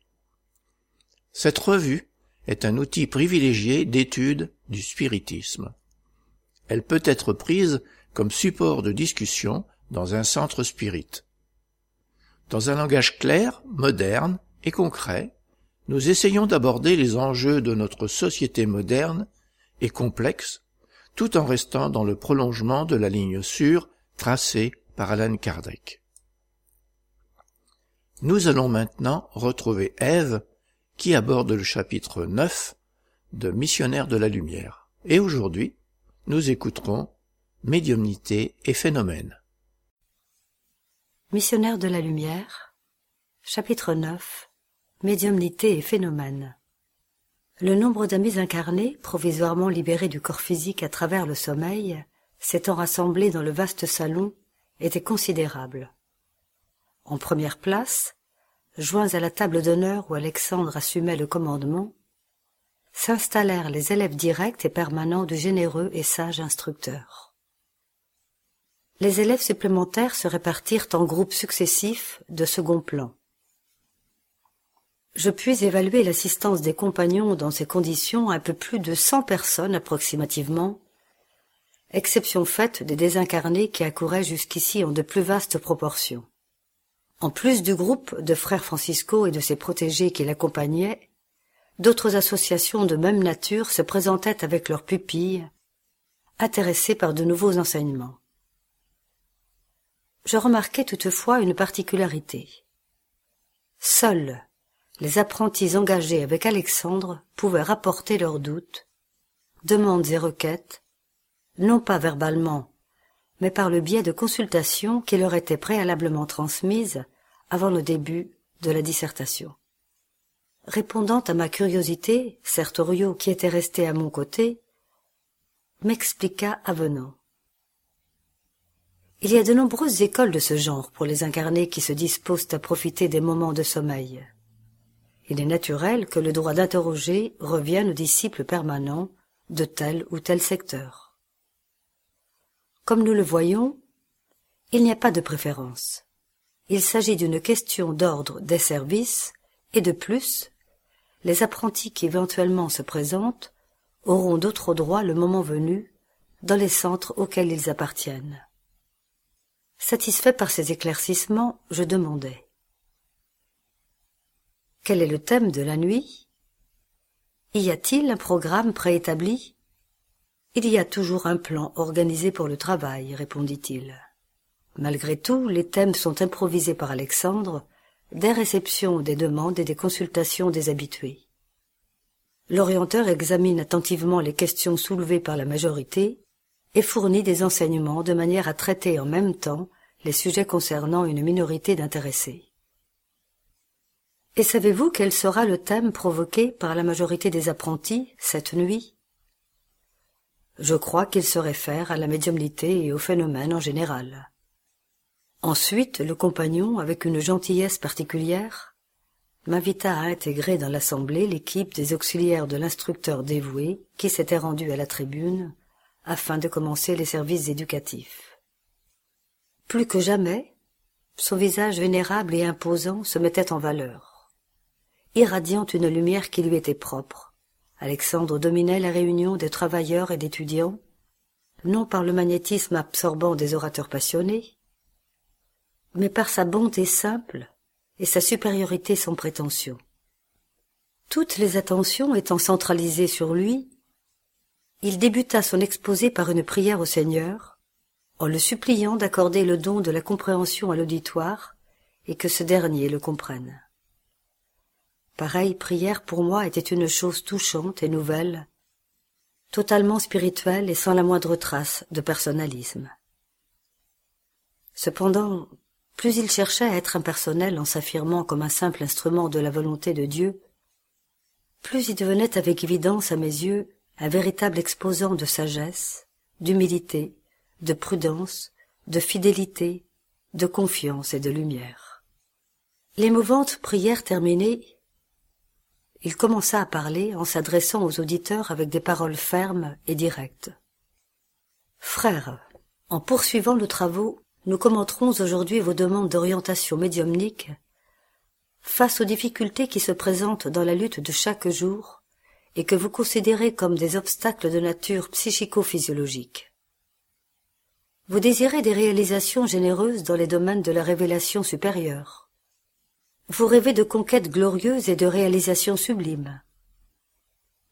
Cette revue est un outil privilégié d'étude du spiritisme. Elle peut être prise comme support de discussion dans un centre spirit. Dans un langage clair, moderne et concret, nous essayons d'aborder les enjeux de notre société moderne et complexe, tout en restant dans le prolongement de la ligne sûre tracée par Alan Kardec. Nous allons maintenant retrouver Ève qui aborde le chapitre 9 de Missionnaire de la Lumière. Et aujourd'hui, nous écouterons Médiumnité et phénomènes. Missionnaire de la Lumière, chapitre 9 Médiumnité et phénomènes. Le nombre d'amis incarnés, provisoirement libérés du corps physique à travers le sommeil, s'étant rassemblés dans le vaste salon, était considérable. En première place, joints à la table d'honneur où Alexandre assumait le commandement, s'installèrent les élèves directs et permanents du généreux et sage instructeur. Les élèves supplémentaires se répartirent en groupes successifs de second plan. Je puis évaluer l'assistance des compagnons dans ces conditions à un peu plus de cent personnes approximativement, exception faite des désincarnés qui accouraient jusqu'ici en de plus vastes proportions. En plus du groupe de frères Francisco et de ses protégés qui l'accompagnaient, d'autres associations de même nature se présentaient avec leurs pupilles, intéressées par de nouveaux enseignements. Je remarquai toutefois une particularité. Seuls les apprentis engagés avec Alexandre pouvaient rapporter leurs doutes, demandes et requêtes, non pas verbalement, mais par le biais de consultations qui leur étaient préalablement transmises avant le début de la dissertation. Répondant à ma curiosité, Sertorio, qui était resté à mon côté, m'expliqua avenant. Il y a de nombreuses écoles de ce genre pour les incarnés qui se disposent à profiter des moments de sommeil. Il est naturel que le droit d'interroger revienne aux disciples permanents de tel ou tel secteur. Comme nous le voyons, il n'y a pas de préférence. Il s'agit d'une question d'ordre des services, et de plus, les apprentis qui éventuellement se présentent auront d'autres droits le moment venu dans les centres auxquels ils appartiennent. Satisfait par ces éclaircissements, je demandai. Quel est le thème de la nuit? Y a-t-il un programme préétabli? Il y a toujours un plan organisé pour le travail, répondit-il. Malgré tout, les thèmes sont improvisés par Alexandre, des réceptions, des demandes et des consultations des habitués. L'orienteur examine attentivement les questions soulevées par la majorité et fournit des enseignements de manière à traiter en même temps les sujets concernant une minorité d'intéressés. Et savez-vous quel sera le thème provoqué par la majorité des apprentis cette nuit? Je crois qu'il se réfère à la médiumnité et au phénomène en général. Ensuite, le compagnon, avec une gentillesse particulière, m'invita à intégrer dans l'assemblée l'équipe des auxiliaires de l'instructeur dévoué qui s'était rendu à la tribune afin de commencer les services éducatifs. Plus que jamais, son visage vénérable et imposant se mettait en valeur, irradiant une lumière qui lui était propre, Alexandre dominait la réunion des travailleurs et d'étudiants, non par le magnétisme absorbant des orateurs passionnés, mais par sa bonté simple et sa supériorité sans prétention. Toutes les attentions étant centralisées sur lui, il débuta son exposé par une prière au Seigneur, en le suppliant d'accorder le don de la compréhension à l'auditoire et que ce dernier le comprenne. Pareille prière pour moi était une chose touchante et nouvelle, totalement spirituel et sans la moindre trace de personnalisme. Cependant, plus il cherchait à être impersonnel en s'affirmant comme un simple instrument de la volonté de Dieu, plus il devenait avec évidence à mes yeux un véritable exposant de sagesse, d'humilité, de prudence, de fidélité, de confiance et de lumière. L'émouvante prière terminée, il commença à parler en s'adressant aux auditeurs avec des paroles fermes et directes. Frères, en poursuivant nos travaux, nous commenterons aujourd'hui vos demandes d'orientation médiumnique face aux difficultés qui se présentent dans la lutte de chaque jour et que vous considérez comme des obstacles de nature psychico-physiologique. Vous désirez des réalisations généreuses dans les domaines de la révélation supérieure. Vous rêvez de conquêtes glorieuses et de réalisations sublimes.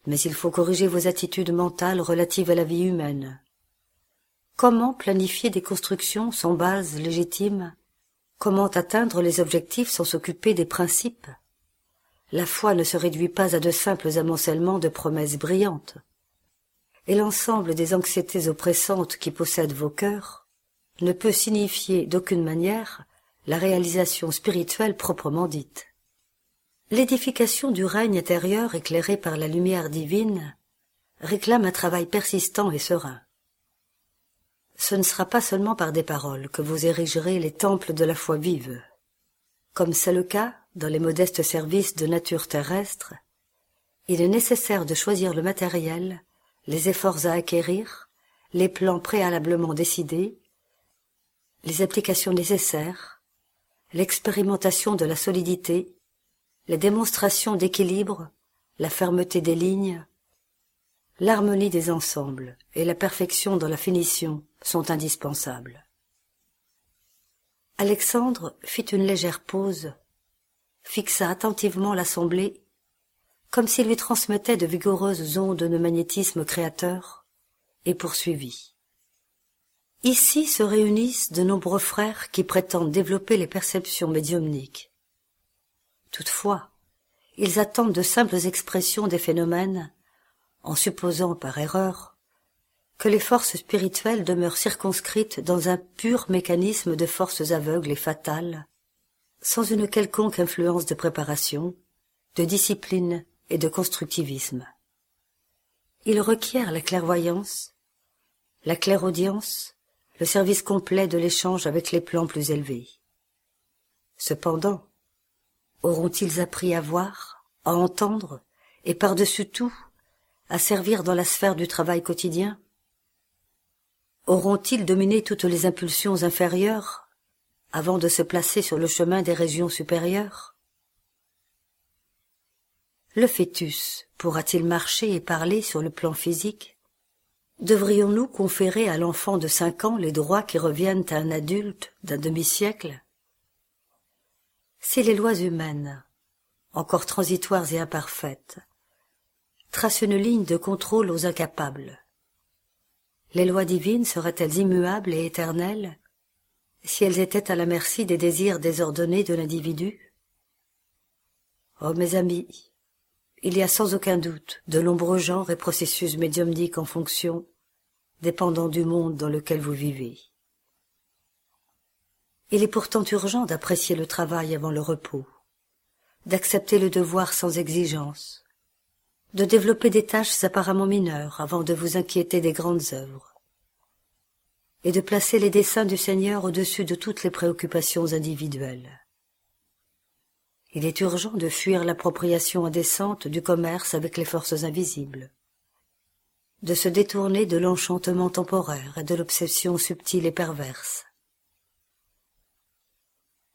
Mais il faut corriger vos attitudes mentales relatives à la vie humaine. Comment planifier des constructions sans base légitime? Comment atteindre les objectifs sans s'occuper des principes? La foi ne se réduit pas à de simples amoncellements de promesses brillantes. Et l'ensemble des anxiétés oppressantes qui possèdent vos cœurs ne peut signifier d'aucune manière la réalisation spirituelle proprement dite. L'édification du règne intérieur éclairé par la lumière divine réclame un travail persistant et serein ce ne sera pas seulement par des paroles que vous érigerez les temples de la foi vive. Comme c'est le cas dans les modestes services de nature terrestre, il est nécessaire de choisir le matériel, les efforts à acquérir, les plans préalablement décidés, les applications nécessaires, l'expérimentation de la solidité, les démonstrations d'équilibre, la fermeté des lignes, l'harmonie des ensembles et la perfection dans la finition sont indispensables. Alexandre fit une légère pause, fixa attentivement l'assemblée, comme s'il lui transmettait de vigoureuses ondes de magnétisme créateur, et poursuivit. Ici se réunissent de nombreux frères qui prétendent développer les perceptions médiumniques. Toutefois, ils attendent de simples expressions des phénomènes en supposant par erreur que les forces spirituelles demeurent circonscrites dans un pur mécanisme de forces aveugles et fatales, sans une quelconque influence de préparation, de discipline et de constructivisme. Il requiert la clairvoyance, la clairaudience, le service complet de l'échange avec les plans plus élevés. Cependant, auront-ils appris à voir, à entendre, et par-dessus tout, à servir dans la sphère du travail quotidien? Auront-ils dominé toutes les impulsions inférieures avant de se placer sur le chemin des régions supérieures? Le fœtus pourra-t-il marcher et parler sur le plan physique Devrions-nous conférer à l'enfant de cinq ans les droits qui reviennent à un adulte d'un demi-siècle? Si les lois humaines, encore transitoires et imparfaites, trace une ligne de contrôle aux incapables. Les lois divines seraient-elles immuables et éternelles si elles étaient à la merci des désirs désordonnés de l'individu? Oh mes amis, il y a sans aucun doute de nombreux genres et processus médiumniques en fonction, dépendant du monde dans lequel vous vivez. Il est pourtant urgent d'apprécier le travail avant le repos, d'accepter le devoir sans exigence, de développer des tâches apparemment mineures avant de vous inquiéter des grandes œuvres, et de placer les desseins du Seigneur au-dessus de toutes les préoccupations individuelles. Il est urgent de fuir l'appropriation indécente du commerce avec les forces invisibles, de se détourner de l'enchantement temporaire et de l'obsession subtile et perverse.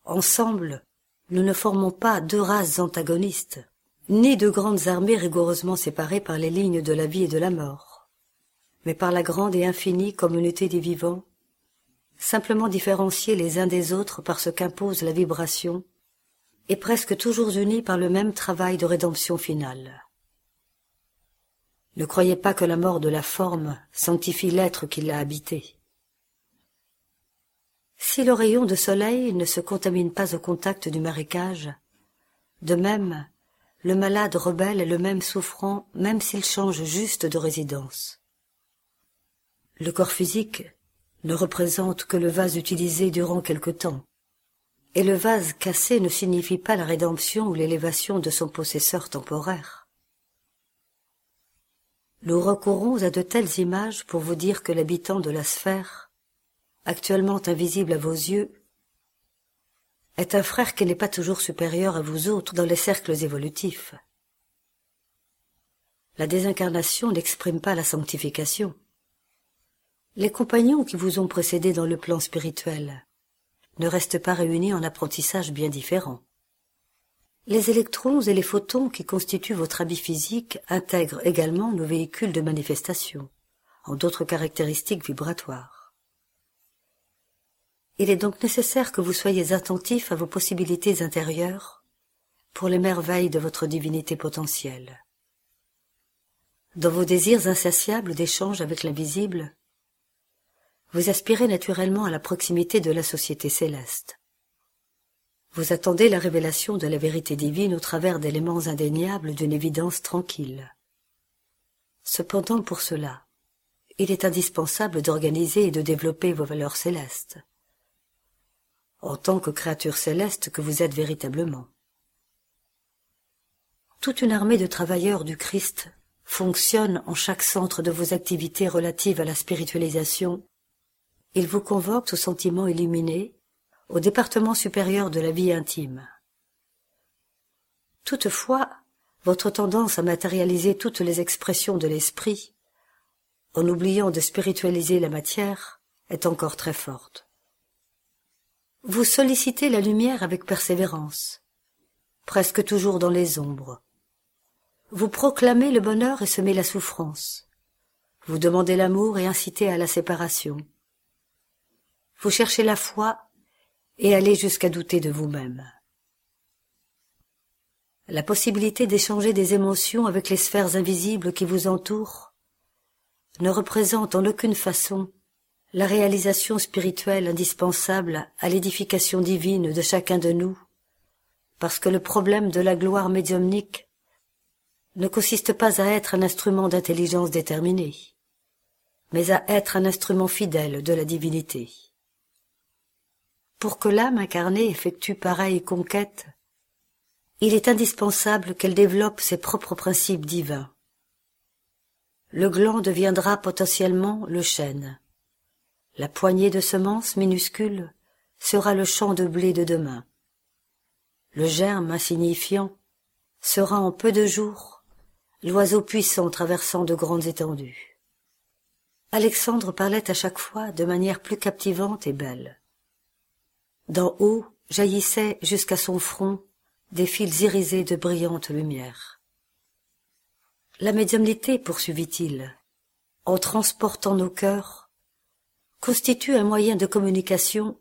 Ensemble, nous ne formons pas deux races antagonistes, ni de grandes armées rigoureusement séparées par les lignes de la vie et de la mort, mais par la grande et infinie communauté des vivants, simplement différenciés les uns des autres par ce qu'impose la vibration, et presque toujours unis par le même travail de rédemption finale. Ne croyez pas que la mort de la forme sanctifie l'être qui l'a habité. Si le rayon de soleil ne se contamine pas au contact du marécage, de même le malade rebelle est le même souffrant même s'il change juste de résidence. Le corps physique ne représente que le vase utilisé durant quelque temps, et le vase cassé ne signifie pas la rédemption ou l'élévation de son possesseur temporaire. Nous recourons à de telles images pour vous dire que l'habitant de la sphère, actuellement invisible à vos yeux, est un frère qui n'est pas toujours supérieur à vous autres dans les cercles évolutifs. La désincarnation n'exprime pas la sanctification. Les compagnons qui vous ont précédé dans le plan spirituel ne restent pas réunis en apprentissage bien différent. Les électrons et les photons qui constituent votre habit physique intègrent également nos véhicules de manifestation, en d'autres caractéristiques vibratoires. Il est donc nécessaire que vous soyez attentif à vos possibilités intérieures pour les merveilles de votre divinité potentielle. Dans vos désirs insatiables d'échange avec l'invisible, vous aspirez naturellement à la proximité de la société céleste. Vous attendez la révélation de la vérité divine au travers d'éléments indéniables d'une évidence tranquille. Cependant, pour cela, il est indispensable d'organiser et de développer vos valeurs célestes, en tant que créature céleste que vous êtes véritablement. Toute une armée de travailleurs du Christ fonctionne en chaque centre de vos activités relatives à la spiritualisation. Il vous convoque au sentiment illuminé au département supérieur de la vie intime. Toutefois, votre tendance à matérialiser toutes les expressions de l'esprit, en oubliant de spiritualiser la matière, est encore très forte. Vous sollicitez la lumière avec persévérance, presque toujours dans les ombres. Vous proclamez le bonheur et semez la souffrance. Vous demandez l'amour et incitez à la séparation. Vous cherchez la foi et allez jusqu'à douter de vous-même. La possibilité d'échanger des émotions avec les sphères invisibles qui vous entourent ne représente en aucune façon la réalisation spirituelle indispensable à l'édification divine de chacun de nous, parce que le problème de la gloire médiumnique ne consiste pas à être un instrument d'intelligence déterminée, mais à être un instrument fidèle de la divinité. Pour que l'âme incarnée effectue pareille conquête, il est indispensable qu'elle développe ses propres principes divins. Le gland deviendra potentiellement le chêne. La poignée de semences minuscules sera le champ de blé de demain. Le germe insignifiant sera en peu de jours l'oiseau puissant traversant de grandes étendues. Alexandre parlait à chaque fois de manière plus captivante et belle. D'en haut jaillissaient jusqu'à son front des fils irisés de brillante lumière. La médiumnité, poursuivit-il, en transportant nos cœurs, constitue un moyen de communication,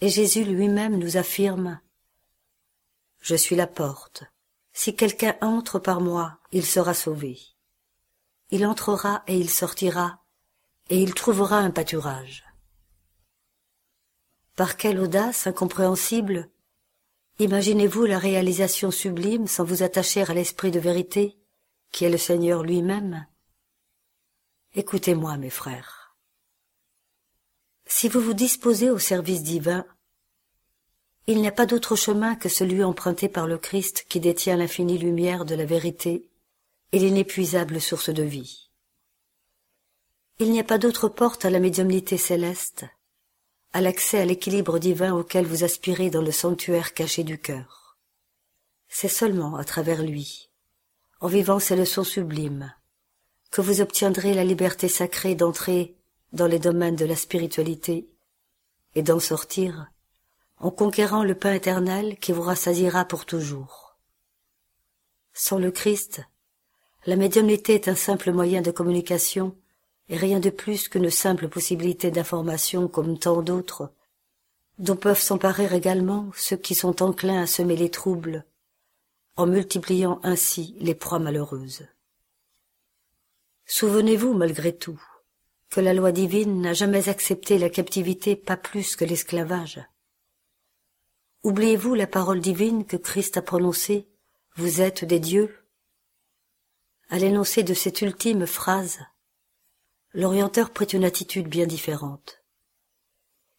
et Jésus lui-même nous affirme Je suis la porte. Si quelqu'un entre par moi, il sera sauvé. Il entrera et il sortira, et il trouvera un pâturage. Par quelle audace incompréhensible Imaginez-vous la réalisation sublime sans vous attacher à l'esprit de vérité, qui est le Seigneur lui-même Écoutez-moi, mes frères. Si vous vous disposez au service divin, il n'y a pas d'autre chemin que celui emprunté par le Christ qui détient l'infinie lumière de la vérité et l'inépuisable source de vie. Il n'y a pas d'autre porte à la médiumnité céleste à l'accès à l'équilibre divin auquel vous aspirez dans le sanctuaire caché du cœur. C'est seulement à travers lui, en vivant ces leçons sublimes, que vous obtiendrez la liberté sacrée d'entrer dans les domaines de la spiritualité et d'en sortir en conquérant le pain éternel qui vous rassasiera pour toujours. Sans le Christ, la médiumnité est un simple moyen de communication et rien de plus qu'une simple possibilité d'information comme tant d'autres, dont peuvent s'emparer également ceux qui sont enclins à semer les troubles, en multipliant ainsi les proies malheureuses. Souvenez-vous, malgré tout, que la loi divine n'a jamais accepté la captivité pas plus que l'esclavage. Oubliez-vous la parole divine que Christ a prononcée Vous êtes des dieux À l'énoncé de cette ultime phrase, l'orienteur prit une attitude bien différente.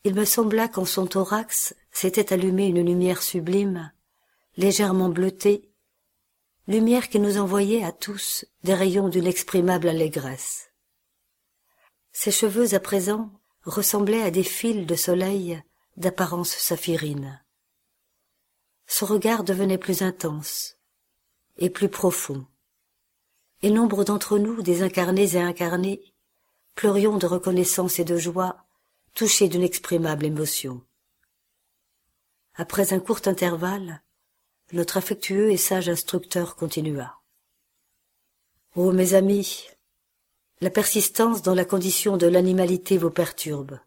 Il me sembla qu'en son thorax s'était allumée une lumière sublime, légèrement bleutée, lumière qui nous envoyait à tous des rayons d'une exprimable allégresse. Ses cheveux à présent ressemblaient à des fils de soleil d'apparence saphirine. Son regard devenait plus intense et plus profond, et nombre d'entre nous, désincarnés et incarnés, pleurions de reconnaissance et de joie, touchés d'une exprimable émotion. Après un court intervalle, notre affectueux et sage instructeur continua. Ô mes amis, la persistance dans la condition de l'animalité vous perturbe.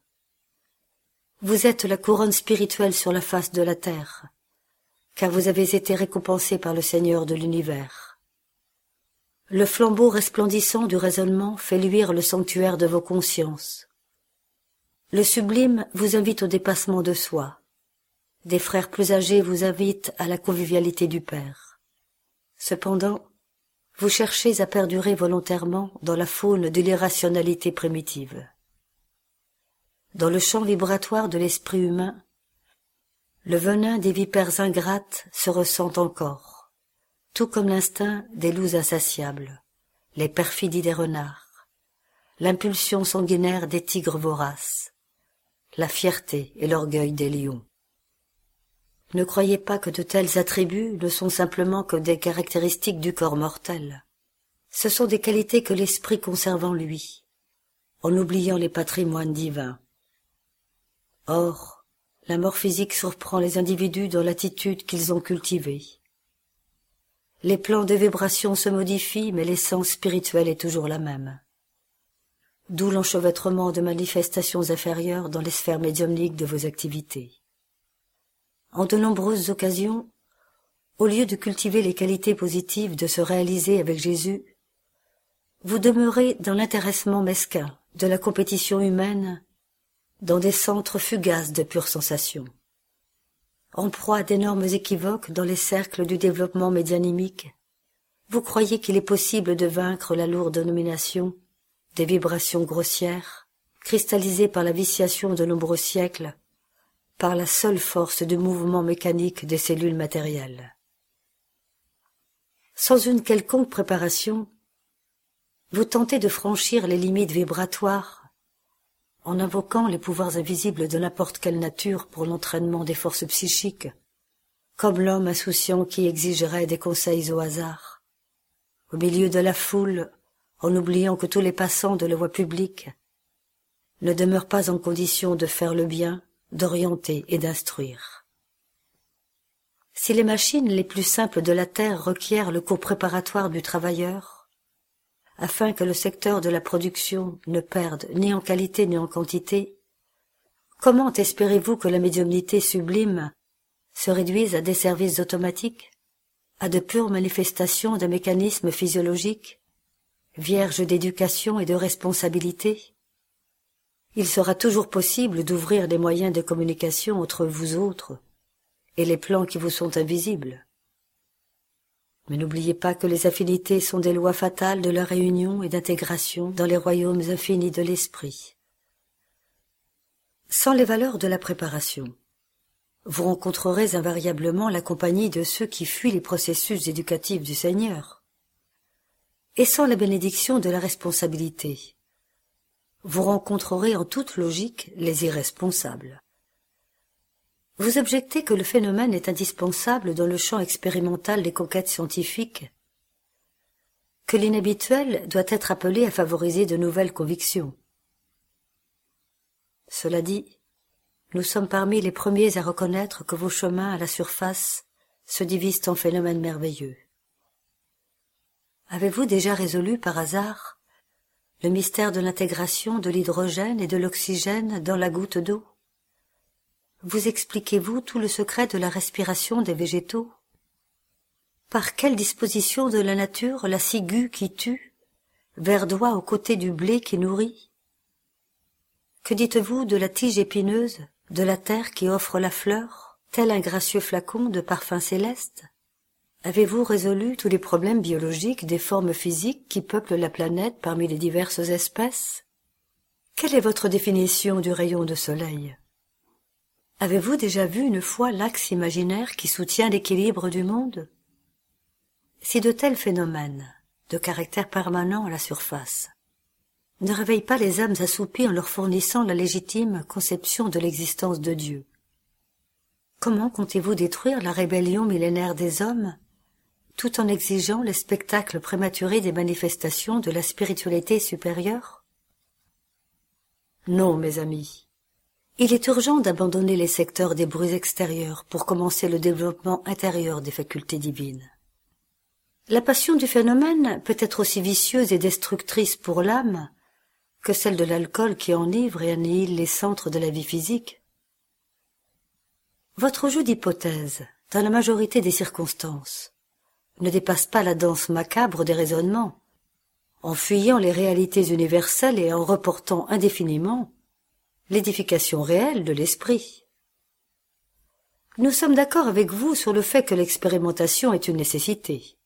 Vous êtes la couronne spirituelle sur la face de la terre, car vous avez été récompensés par le Seigneur de l'univers. Le flambeau resplendissant du raisonnement fait luire le sanctuaire de vos consciences. Le sublime vous invite au dépassement de soi. Des frères plus âgés vous invitent à la convivialité du Père. Cependant, vous cherchez à perdurer volontairement dans la faune de l'irrationalité primitive. Dans le champ vibratoire de l'esprit humain, le venin des vipères ingrates se ressent encore, tout comme l'instinct des loups insatiables, les perfidies des renards, l'impulsion sanguinaire des tigres voraces, la fierté et l'orgueil des lions. Ne croyez pas que de tels attributs ne sont simplement que des caractéristiques du corps mortel. Ce sont des qualités que l'esprit conserve en lui, en oubliant les patrimoines divins. Or, la mort physique surprend les individus dans l'attitude qu'ils ont cultivée. Les plans de vibration se modifient, mais l'essence spirituelle est toujours la même d'où l'enchevêtrement de manifestations inférieures dans les sphères médiumniques de vos activités. En de nombreuses occasions, au lieu de cultiver les qualités positives de se réaliser avec Jésus, vous demeurez dans l'intéressement mesquin de la compétition humaine, dans des centres fugaces de pure sensation. En proie d'énormes équivoques dans les cercles du développement médianimique, vous croyez qu'il est possible de vaincre la lourde nomination des vibrations grossières, cristallisées par la viciation de nombreux siècles, par la seule force du mouvement mécanique des cellules matérielles. Sans une quelconque préparation, vous tentez de franchir les limites vibratoires en invoquant les pouvoirs invisibles de n'importe quelle nature pour l'entraînement des forces psychiques, comme l'homme insouciant qui exigerait des conseils au hasard. Au milieu de la foule, en oubliant que tous les passants de la voie publique ne demeurent pas en condition de faire le bien, d'orienter et d'instruire. Si les machines les plus simples de la Terre requièrent le cours préparatoire du travailleur, afin que le secteur de la production ne perde ni en qualité ni en quantité, comment espérez-vous que la médiumnité sublime se réduise à des services automatiques, à de pures manifestations d'un mécanisme physiologique vierge d'éducation et de responsabilité, il sera toujours possible d'ouvrir des moyens de communication entre vous autres et les plans qui vous sont invisibles. Mais n'oubliez pas que les affinités sont des lois fatales de leur réunion et d'intégration dans les royaumes infinis de l'esprit. Sans les valeurs de la préparation, vous rencontrerez invariablement la compagnie de ceux qui fuient les processus éducatifs du Seigneur et sans la bénédiction de la responsabilité. Vous rencontrerez en toute logique les irresponsables. Vous objectez que le phénomène est indispensable dans le champ expérimental des conquêtes scientifiques, que l'inhabituel doit être appelé à favoriser de nouvelles convictions? Cela dit, nous sommes parmi les premiers à reconnaître que vos chemins à la surface se divisent en phénomènes merveilleux. Avez-vous déjà résolu par hasard le mystère de l'intégration de l'hydrogène et de l'oxygène dans la goutte d'eau? Vous expliquez-vous tout le secret de la respiration des végétaux? Par quelle disposition de la nature la ciguë qui tue verdoie aux côtés du blé qui nourrit? Que dites-vous de la tige épineuse de la terre qui offre la fleur, tel un gracieux flacon de parfum céleste? Avez-vous résolu tous les problèmes biologiques des formes physiques qui peuplent la planète parmi les diverses espèces? Quelle est votre définition du rayon de soleil? Avez-vous déjà vu une fois l'axe imaginaire qui soutient l'équilibre du monde? Si de tels phénomènes, de caractère permanent à la surface, ne réveillent pas les âmes assoupies en leur fournissant la légitime conception de l'existence de Dieu, comment comptez-vous détruire la rébellion millénaire des hommes tout en exigeant le spectacle prématuré des manifestations de la spiritualité supérieure? Non, mes amis. Il est urgent d'abandonner les secteurs des bruits extérieurs pour commencer le développement intérieur des facultés divines. La passion du phénomène peut être aussi vicieuse et destructrice pour l'âme que celle de l'alcool qui enivre et annihile les centres de la vie physique. Votre jeu d'hypothèse, dans la majorité des circonstances, ne dépasse pas la danse macabre des raisonnements, en fuyant les réalités universelles et en reportant indéfiniment l'édification réelle de l'esprit. Nous sommes d'accord avec vous sur le fait que l'expérimentation est une nécessité,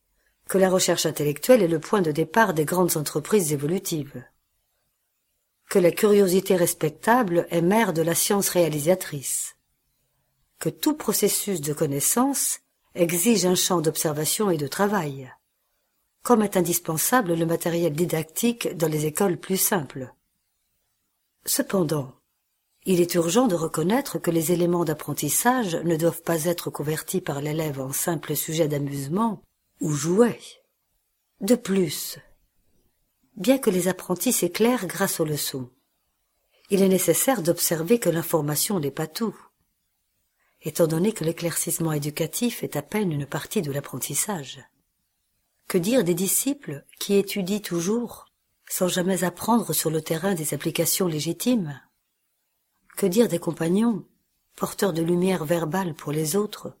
que la recherche intellectuelle est le point de départ des grandes entreprises évolutives, que la curiosité respectable est mère de la science réalisatrice, que tout processus de connaissance exige un champ d'observation et de travail, comme est indispensable le matériel didactique dans les écoles plus simples. Cependant, il est urgent de reconnaître que les éléments d'apprentissage ne doivent pas être convertis par l'élève en simple sujet d'amusement ou jouet. De plus, bien que les apprentis s'éclairent grâce aux leçons, il est nécessaire d'observer que l'information n'est pas tout étant donné que l'éclaircissement éducatif est à peine une partie de l'apprentissage. Que dire des disciples qui étudient toujours sans jamais apprendre sur le terrain des applications légitimes? Que dire des compagnons, porteurs de lumière verbale pour les autres,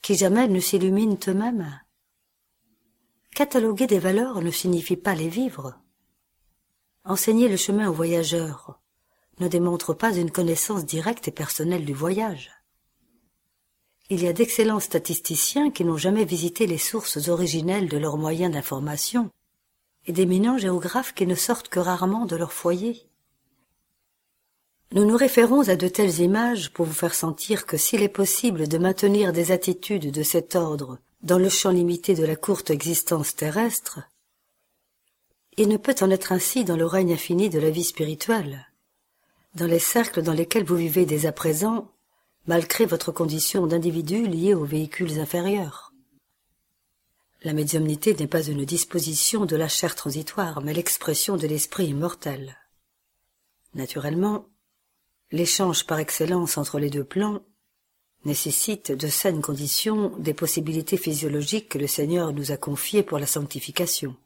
qui jamais ne s'illuminent eux-mêmes? Cataloguer des valeurs ne signifie pas les vivre. Enseigner le chemin aux voyageurs ne démontre pas une connaissance directe et personnelle du voyage. Il y a d'excellents statisticiens qui n'ont jamais visité les sources originelles de leurs moyens d'information, et d'éminents géographes qui ne sortent que rarement de leur foyer. Nous nous référons à de telles images pour vous faire sentir que s'il est possible de maintenir des attitudes de cet ordre dans le champ limité de la courte existence terrestre, il ne peut en être ainsi dans le règne infini de la vie spirituelle, dans les cercles dans lesquels vous vivez dès à présent malgré votre condition d'individu lié aux véhicules inférieurs. La médiumnité n'est pas une disposition de la chair transitoire, mais l'expression de l'esprit immortel. Naturellement, l'échange par excellence entre les deux plans nécessite de saines conditions des possibilités physiologiques que le Seigneur nous a confiées pour la sanctification.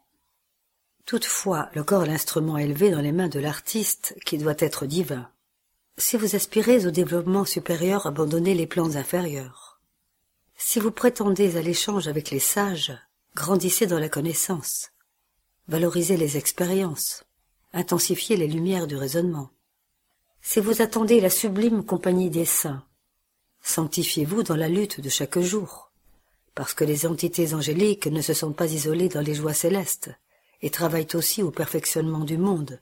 Toutefois, le corps est l'instrument élevé dans les mains de l'artiste qui doit être divin. Si vous aspirez au développement supérieur, abandonnez les plans inférieurs. Si vous prétendez à l'échange avec les sages, grandissez dans la connaissance. Valorisez les expériences. Intensifiez les lumières du raisonnement. Si vous attendez la sublime compagnie des saints, sanctifiez-vous dans la lutte de chaque jour, parce que les entités angéliques ne se sont pas isolées dans les joies célestes et travaillent aussi au perfectionnement du monde,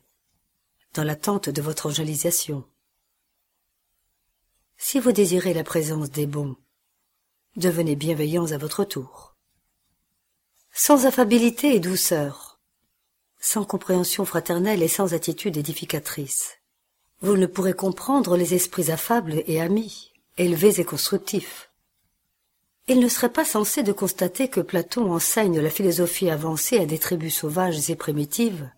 dans l'attente de votre angélisation. Si vous désirez la présence des bons, devenez bienveillants à votre tour. Sans affabilité et douceur, sans compréhension fraternelle et sans attitude édificatrice, vous ne pourrez comprendre les esprits affables et amis, élevés et constructifs. Il ne serait pas censé de constater que Platon enseigne la philosophie avancée à des tribus sauvages et primitives,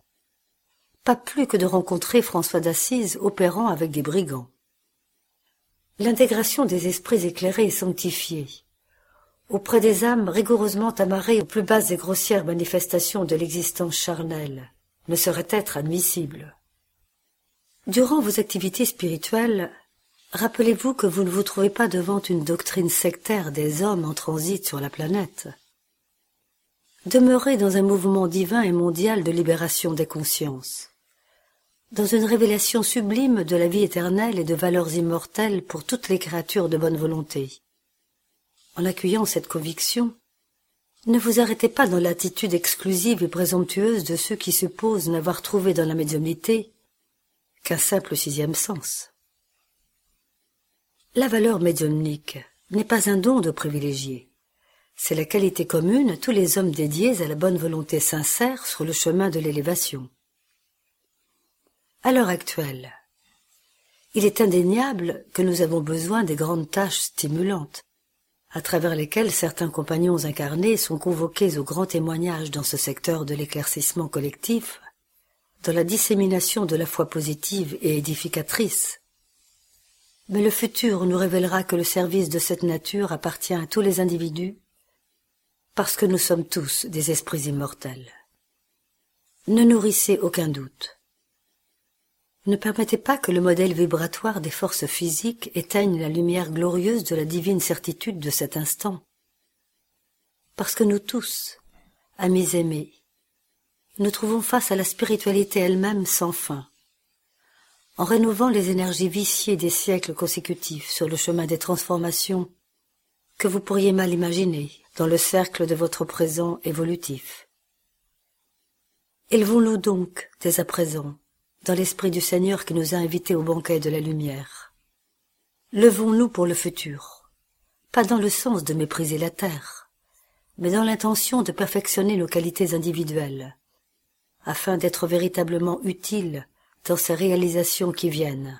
pas plus que de rencontrer François d'Assise opérant avec des brigands l'intégration des esprits éclairés et sanctifiés, auprès des âmes rigoureusement amarrées aux plus basses et grossières manifestations de l'existence charnelle, ne saurait être admissible. Durant vos activités spirituelles, rappelez-vous que vous ne vous trouvez pas devant une doctrine sectaire des hommes en transit sur la planète. Demeurez dans un mouvement divin et mondial de libération des consciences dans une révélation sublime de la vie éternelle et de valeurs immortelles pour toutes les créatures de bonne volonté. En accueillant cette conviction, Ne vous arrêtez pas dans l'attitude exclusive et présomptueuse de ceux qui supposent n'avoir trouvé dans la médiumnité qu'un simple sixième sens. La valeur médiumnique n'est pas un don de privilégié. C'est la qualité commune à tous les hommes dédiés à la bonne volonté sincère sur le chemin de l'élévation. À l'heure actuelle, il est indéniable que nous avons besoin des grandes tâches stimulantes, à travers lesquelles certains compagnons incarnés sont convoqués au grand témoignage dans ce secteur de l'éclaircissement collectif, dans la dissémination de la foi positive et édificatrice. Mais le futur nous révélera que le service de cette nature appartient à tous les individus, parce que nous sommes tous des esprits immortels. Ne nourrissez aucun doute. Ne permettez pas que le modèle vibratoire des forces physiques éteigne la lumière glorieuse de la divine certitude de cet instant. Parce que nous tous, amis aimés, nous trouvons face à la spiritualité elle-même sans fin. En rénovant les énergies viciées des siècles consécutifs sur le chemin des transformations que vous pourriez mal imaginer dans le cercle de votre présent évolutif. Élevons-nous donc, dès à présent, dans l'esprit du Seigneur qui nous a invités au banquet de la lumière. Levons-nous pour le futur, pas dans le sens de mépriser la terre, mais dans l'intention de perfectionner nos qualités individuelles, afin d'être véritablement utiles dans ces réalisations qui viennent.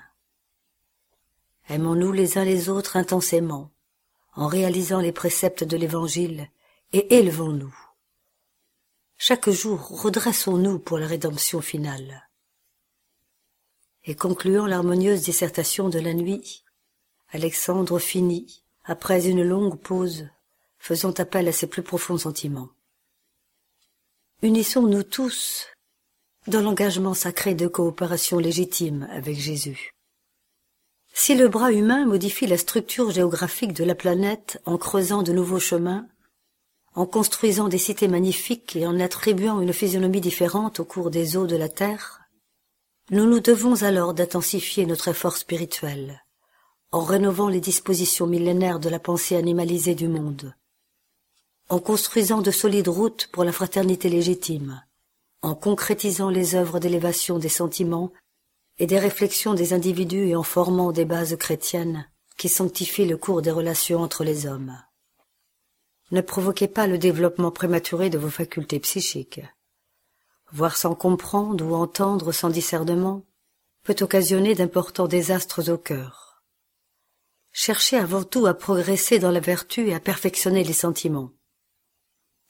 Aimons-nous les uns les autres intensément, en réalisant les préceptes de l'Évangile, et élevons-nous. Chaque jour, redressons-nous pour la rédemption finale et concluant l'harmonieuse dissertation de la nuit, Alexandre finit, après une longue pause, faisant appel à ses plus profonds sentiments. Unissons-nous tous dans l'engagement sacré de coopération légitime avec Jésus. Si le bras humain modifie la structure géographique de la planète en creusant de nouveaux chemins, en construisant des cités magnifiques et en attribuant une physionomie différente au cours des eaux de la Terre, nous nous devons alors d'intensifier notre effort spirituel, en rénovant les dispositions millénaires de la pensée animalisée du monde, en construisant de solides routes pour la fraternité légitime, en concrétisant les œuvres d'élévation des sentiments et des réflexions des individus et en formant des bases chrétiennes qui sanctifient le cours des relations entre les hommes. Ne provoquez pas le développement prématuré de vos facultés psychiques voir sans comprendre ou entendre sans discernement, peut occasionner d'importants désastres au cœur. Cherchez avant tout à progresser dans la vertu et à perfectionner les sentiments.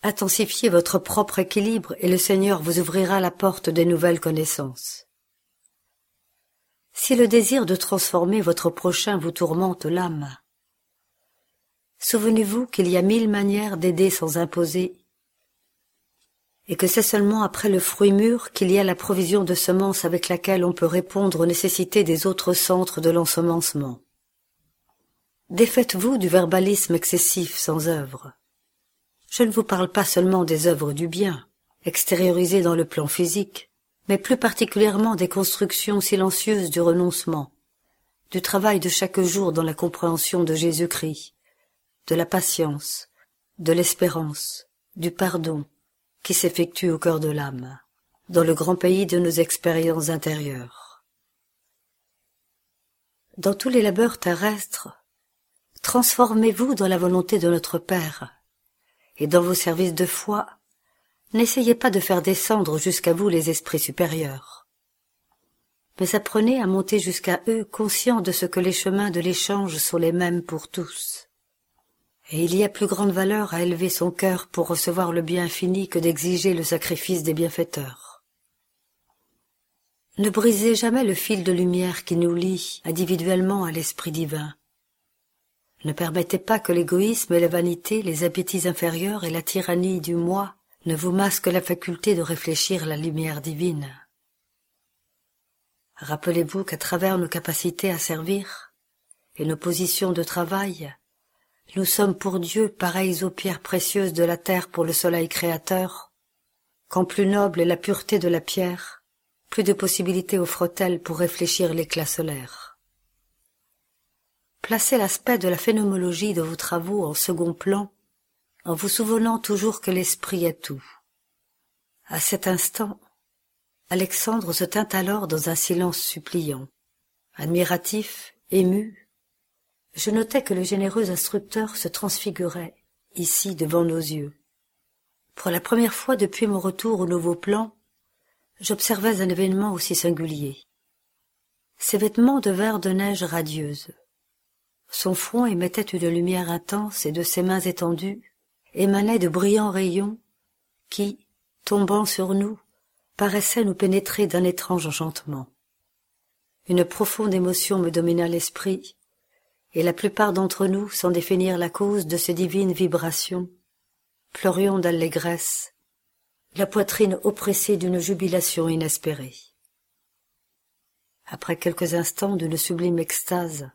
Intensifiez votre propre équilibre et le Seigneur vous ouvrira la porte des nouvelles connaissances. Si le désir de transformer votre prochain vous tourmente l'âme, souvenez-vous qu'il y a mille manières d'aider sans imposer et que c'est seulement après le fruit mûr qu'il y a la provision de semences avec laquelle on peut répondre aux nécessités des autres centres de l'ensemencement. Défaites-vous du verbalisme excessif sans œuvre. Je ne vous parle pas seulement des œuvres du bien, extériorisées dans le plan physique, mais plus particulièrement des constructions silencieuses du renoncement, du travail de chaque jour dans la compréhension de Jésus-Christ, de la patience, de l'espérance, du pardon, qui s'effectue au cœur de l'âme, dans le grand pays de nos expériences intérieures. Dans tous les labeurs terrestres, transformez-vous dans la volonté de notre Père, et dans vos services de foi, n'essayez pas de faire descendre jusqu'à vous les esprits supérieurs, mais apprenez à monter jusqu'à eux conscients de ce que les chemins de l'échange sont les mêmes pour tous et il y a plus grande valeur à élever son cœur pour recevoir le bien fini que d'exiger le sacrifice des bienfaiteurs. Ne brisez jamais le fil de lumière qui nous lie individuellement à l'Esprit divin. Ne permettez pas que l'égoïsme et la vanité, les appétits inférieurs et la tyrannie du moi ne vous masquent la faculté de réfléchir la lumière divine. Rappelez-vous qu'à travers nos capacités à servir et nos positions de travail, nous sommes pour Dieu pareils aux pierres précieuses de la terre pour le soleil créateur. Quand plus noble est la pureté de la pierre, plus de possibilités offre-t-elle pour réfléchir l'éclat solaire. Placez l'aspect de la phénoménologie de vos travaux en second plan en vous souvenant toujours que l'esprit est tout. À cet instant, Alexandre se tint alors dans un silence suppliant. Admiratif, ému, je notais que le généreux instructeur se transfigurait, ici devant nos yeux. Pour la première fois depuis mon retour au nouveau plan, j'observais un événement aussi singulier. Ses vêtements devinrent de neige radieuse. Son front émettait une lumière intense et de ses mains étendues émanaient de brillants rayons qui, tombant sur nous, paraissaient nous pénétrer d'un étrange enchantement. Une profonde émotion me domina l'esprit, et la plupart d'entre nous, sans définir la cause de ces divines vibrations, pleurions d'allégresse, la poitrine oppressée d'une jubilation inespérée. Après quelques instants d'une sublime extase,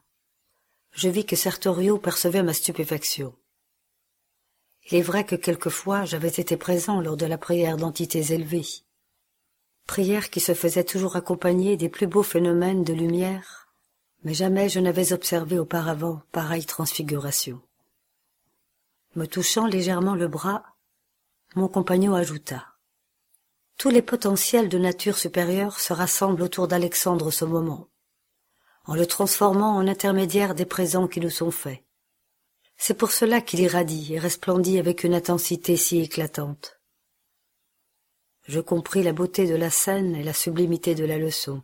je vis que Sertorio percevait ma stupéfaction. Il est vrai que quelquefois j'avais été présent lors de la prière d'entités élevées, prière qui se faisait toujours accompagnée des plus beaux phénomènes de lumière, mais jamais je n'avais observé auparavant pareille transfiguration. Me touchant légèrement le bras, mon compagnon ajouta. Tous les potentiels de nature supérieure se rassemblent autour d'Alexandre ce moment, en le transformant en intermédiaire des présents qui nous sont faits. C'est pour cela qu'il irradie et resplendit avec une intensité si éclatante. Je compris la beauté de la scène et la sublimité de la leçon.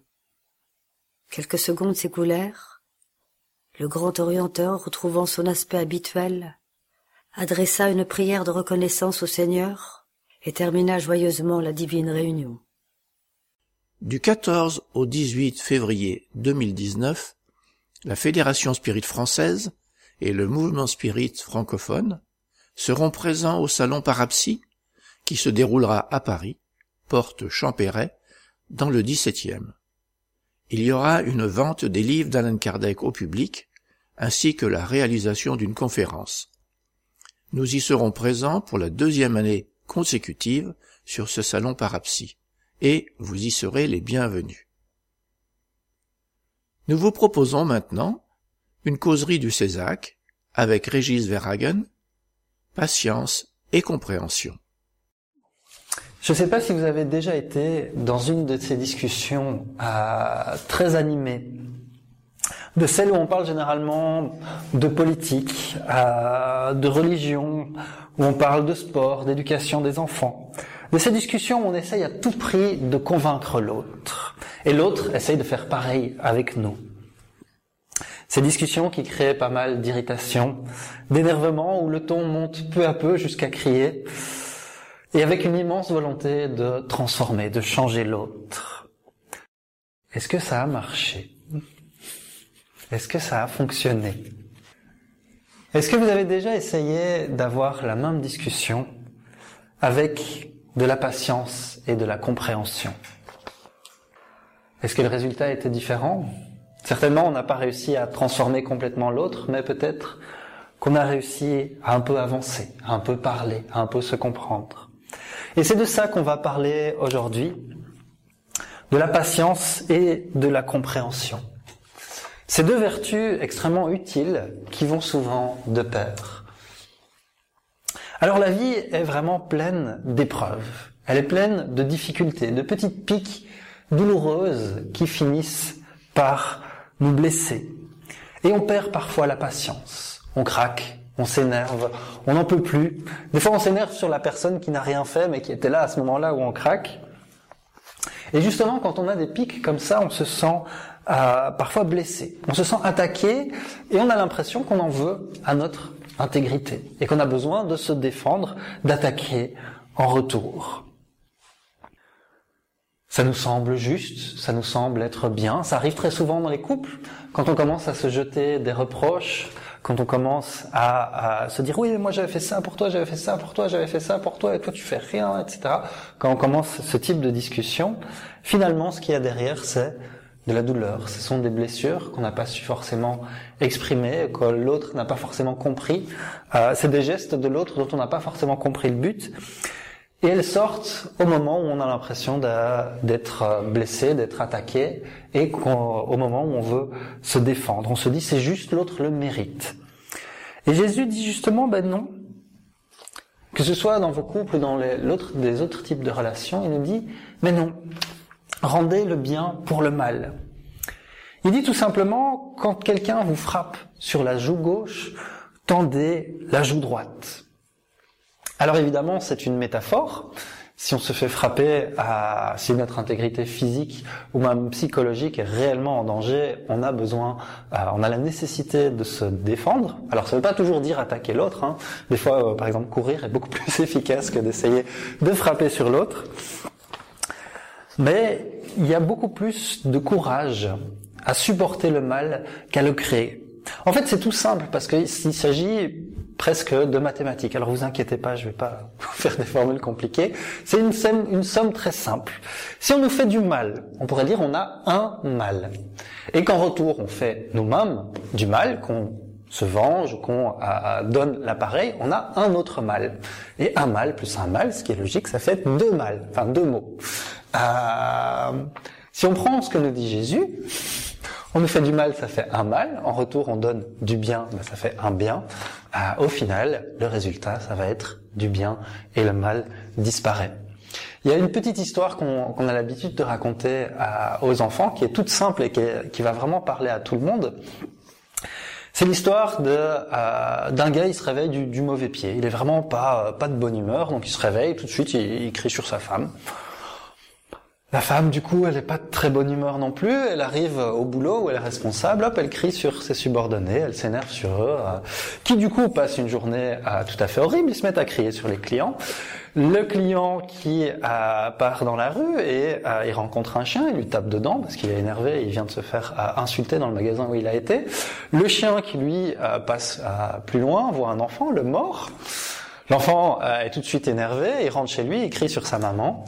Quelques secondes s'écoulèrent. Le grand orienteur, retrouvant son aspect habituel, adressa une prière de reconnaissance au Seigneur et termina joyeusement la divine réunion. Du 14 au 18 février 2019, la Fédération Spirit française et le mouvement Spirit francophone seront présents au salon Parapsy qui se déroulera à Paris, porte Champéret, dans le 17e. Il y aura une vente des livres d'Alan Kardec au public, ainsi que la réalisation d'une conférence. Nous y serons présents pour la deuxième année consécutive sur ce salon Parapsy, et vous y serez les bienvenus. Nous vous proposons maintenant une causerie du Césac avec Régis Verhagen, patience et compréhension. Je ne sais pas si vous avez déjà été dans une de ces discussions euh, très animées de celles où on parle généralement de politique, euh, de religion, où on parle de sport, d'éducation des enfants. De ces discussions on essaye à tout prix de convaincre l'autre. Et l'autre essaye de faire pareil avec nous. Ces discussions qui créent pas mal d'irritation, d'énervement, où le ton monte peu à peu jusqu'à crier, et avec une immense volonté de transformer, de changer l'autre. Est-ce que ça a marché? Est-ce que ça a fonctionné? Est-ce que vous avez déjà essayé d'avoir la même discussion avec de la patience et de la compréhension Est-ce que le résultat était différent? Certainement, on n'a pas réussi à transformer complètement l'autre, mais peut-être qu'on a réussi à un peu avancer, à un peu parler, à un peu se comprendre. Et c'est de ça qu'on va parler aujourd'hui, de la patience et de la compréhension. Ces deux vertus extrêmement utiles qui vont souvent de pair. Alors la vie est vraiment pleine d'épreuves. Elle est pleine de difficultés, de petites piques douloureuses qui finissent par nous blesser. Et on perd parfois la patience. On craque, on s'énerve, on n'en peut plus. Des fois on s'énerve sur la personne qui n'a rien fait mais qui était là à ce moment-là où on craque. Et justement, quand on a des pics comme ça, on se sent euh, parfois blessé. On se sent attaqué et on a l'impression qu'on en veut à notre intégrité et qu'on a besoin de se défendre, d'attaquer en retour. Ça nous semble juste, ça nous semble être bien, ça arrive très souvent dans les couples, quand on commence à se jeter des reproches, quand on commence à, se dire oui mais moi j'avais fait ça pour toi, j'avais fait ça pour toi, j'avais fait ça pour toi et toi tu fais rien, etc. Quand on commence ce type de discussion, finalement ce qu'il y a derrière c'est de la douleur. Ce sont des blessures qu'on n'a pas su forcément exprimer, que l'autre n'a pas forcément compris. Euh, c'est des gestes de l'autre dont on n'a pas forcément compris le but. Et elles sortent au moment où on a l'impression d'être euh, blessé, d'être attaqué, et au moment où on veut se défendre. On se dit c'est juste l'autre le mérite. Et Jésus dit justement ben non. Que ce soit dans vos couples ou dans les, des autres types de relations, il nous dit, mais non, rendez le bien pour le mal. Il dit tout simplement, quand quelqu'un vous frappe sur la joue gauche, tendez la joue droite. Alors évidemment, c'est une métaphore. Si on se fait frapper, à, si notre intégrité physique ou même psychologique est réellement en danger, on a besoin, euh, on a la nécessité de se défendre. Alors ça ne veut pas toujours dire attaquer l'autre. Hein. Des fois, euh, par exemple, courir est beaucoup [LAUGHS] plus efficace que d'essayer de frapper sur l'autre. Mais il y a beaucoup plus de courage à supporter le mal qu'à le créer. En fait, c'est tout simple parce qu'il s'agit presque de mathématiques. Alors vous inquiétez pas, je vais pas [LAUGHS] vous faire des formules compliquées. C'est une somme, une somme très simple. Si on nous fait du mal, on pourrait dire on a un mal. Et qu'en retour, on fait nous-mêmes du mal, qu'on se venge, qu'on donne l'appareil, on a un autre mal. Et un mal plus un mal, ce qui est logique, ça fait deux mal, enfin deux mots. Euh, si on prend ce que nous dit Jésus, on nous fait du mal, ça fait un mal. En retour, on donne du bien, ben, ça fait un bien. Euh, au final, le résultat, ça va être du bien et le mal disparaît. Il y a une petite histoire qu'on a l'habitude de raconter aux enfants, qui est toute simple et qui, va vraiment parler à tout le monde. C'est l'histoire euh, d'un gars, il se réveille du, mauvais pied. Il est vraiment pas pas de bonne humeur, donc il se réveille tout de suite, il crie sur sa femme. La femme, du coup, elle n'est pas de très bonne humeur non plus. Elle arrive au boulot où elle est responsable. Hop, elle crie sur ses subordonnés. Elle s'énerve sur eux. Euh, qui, du coup, passe une journée euh, tout à fait horrible. Ils se mettent à crier sur les clients. Le client qui euh, part dans la rue et il rencontre un chien. Il lui tape dedans parce qu'il est énervé. Il vient de se faire insulter dans le magasin où il a été. Le chien qui, lui, passe plus loin, voit un enfant, le mort. L'enfant euh, est tout de suite énervé, il rentre chez lui, il crie sur sa maman,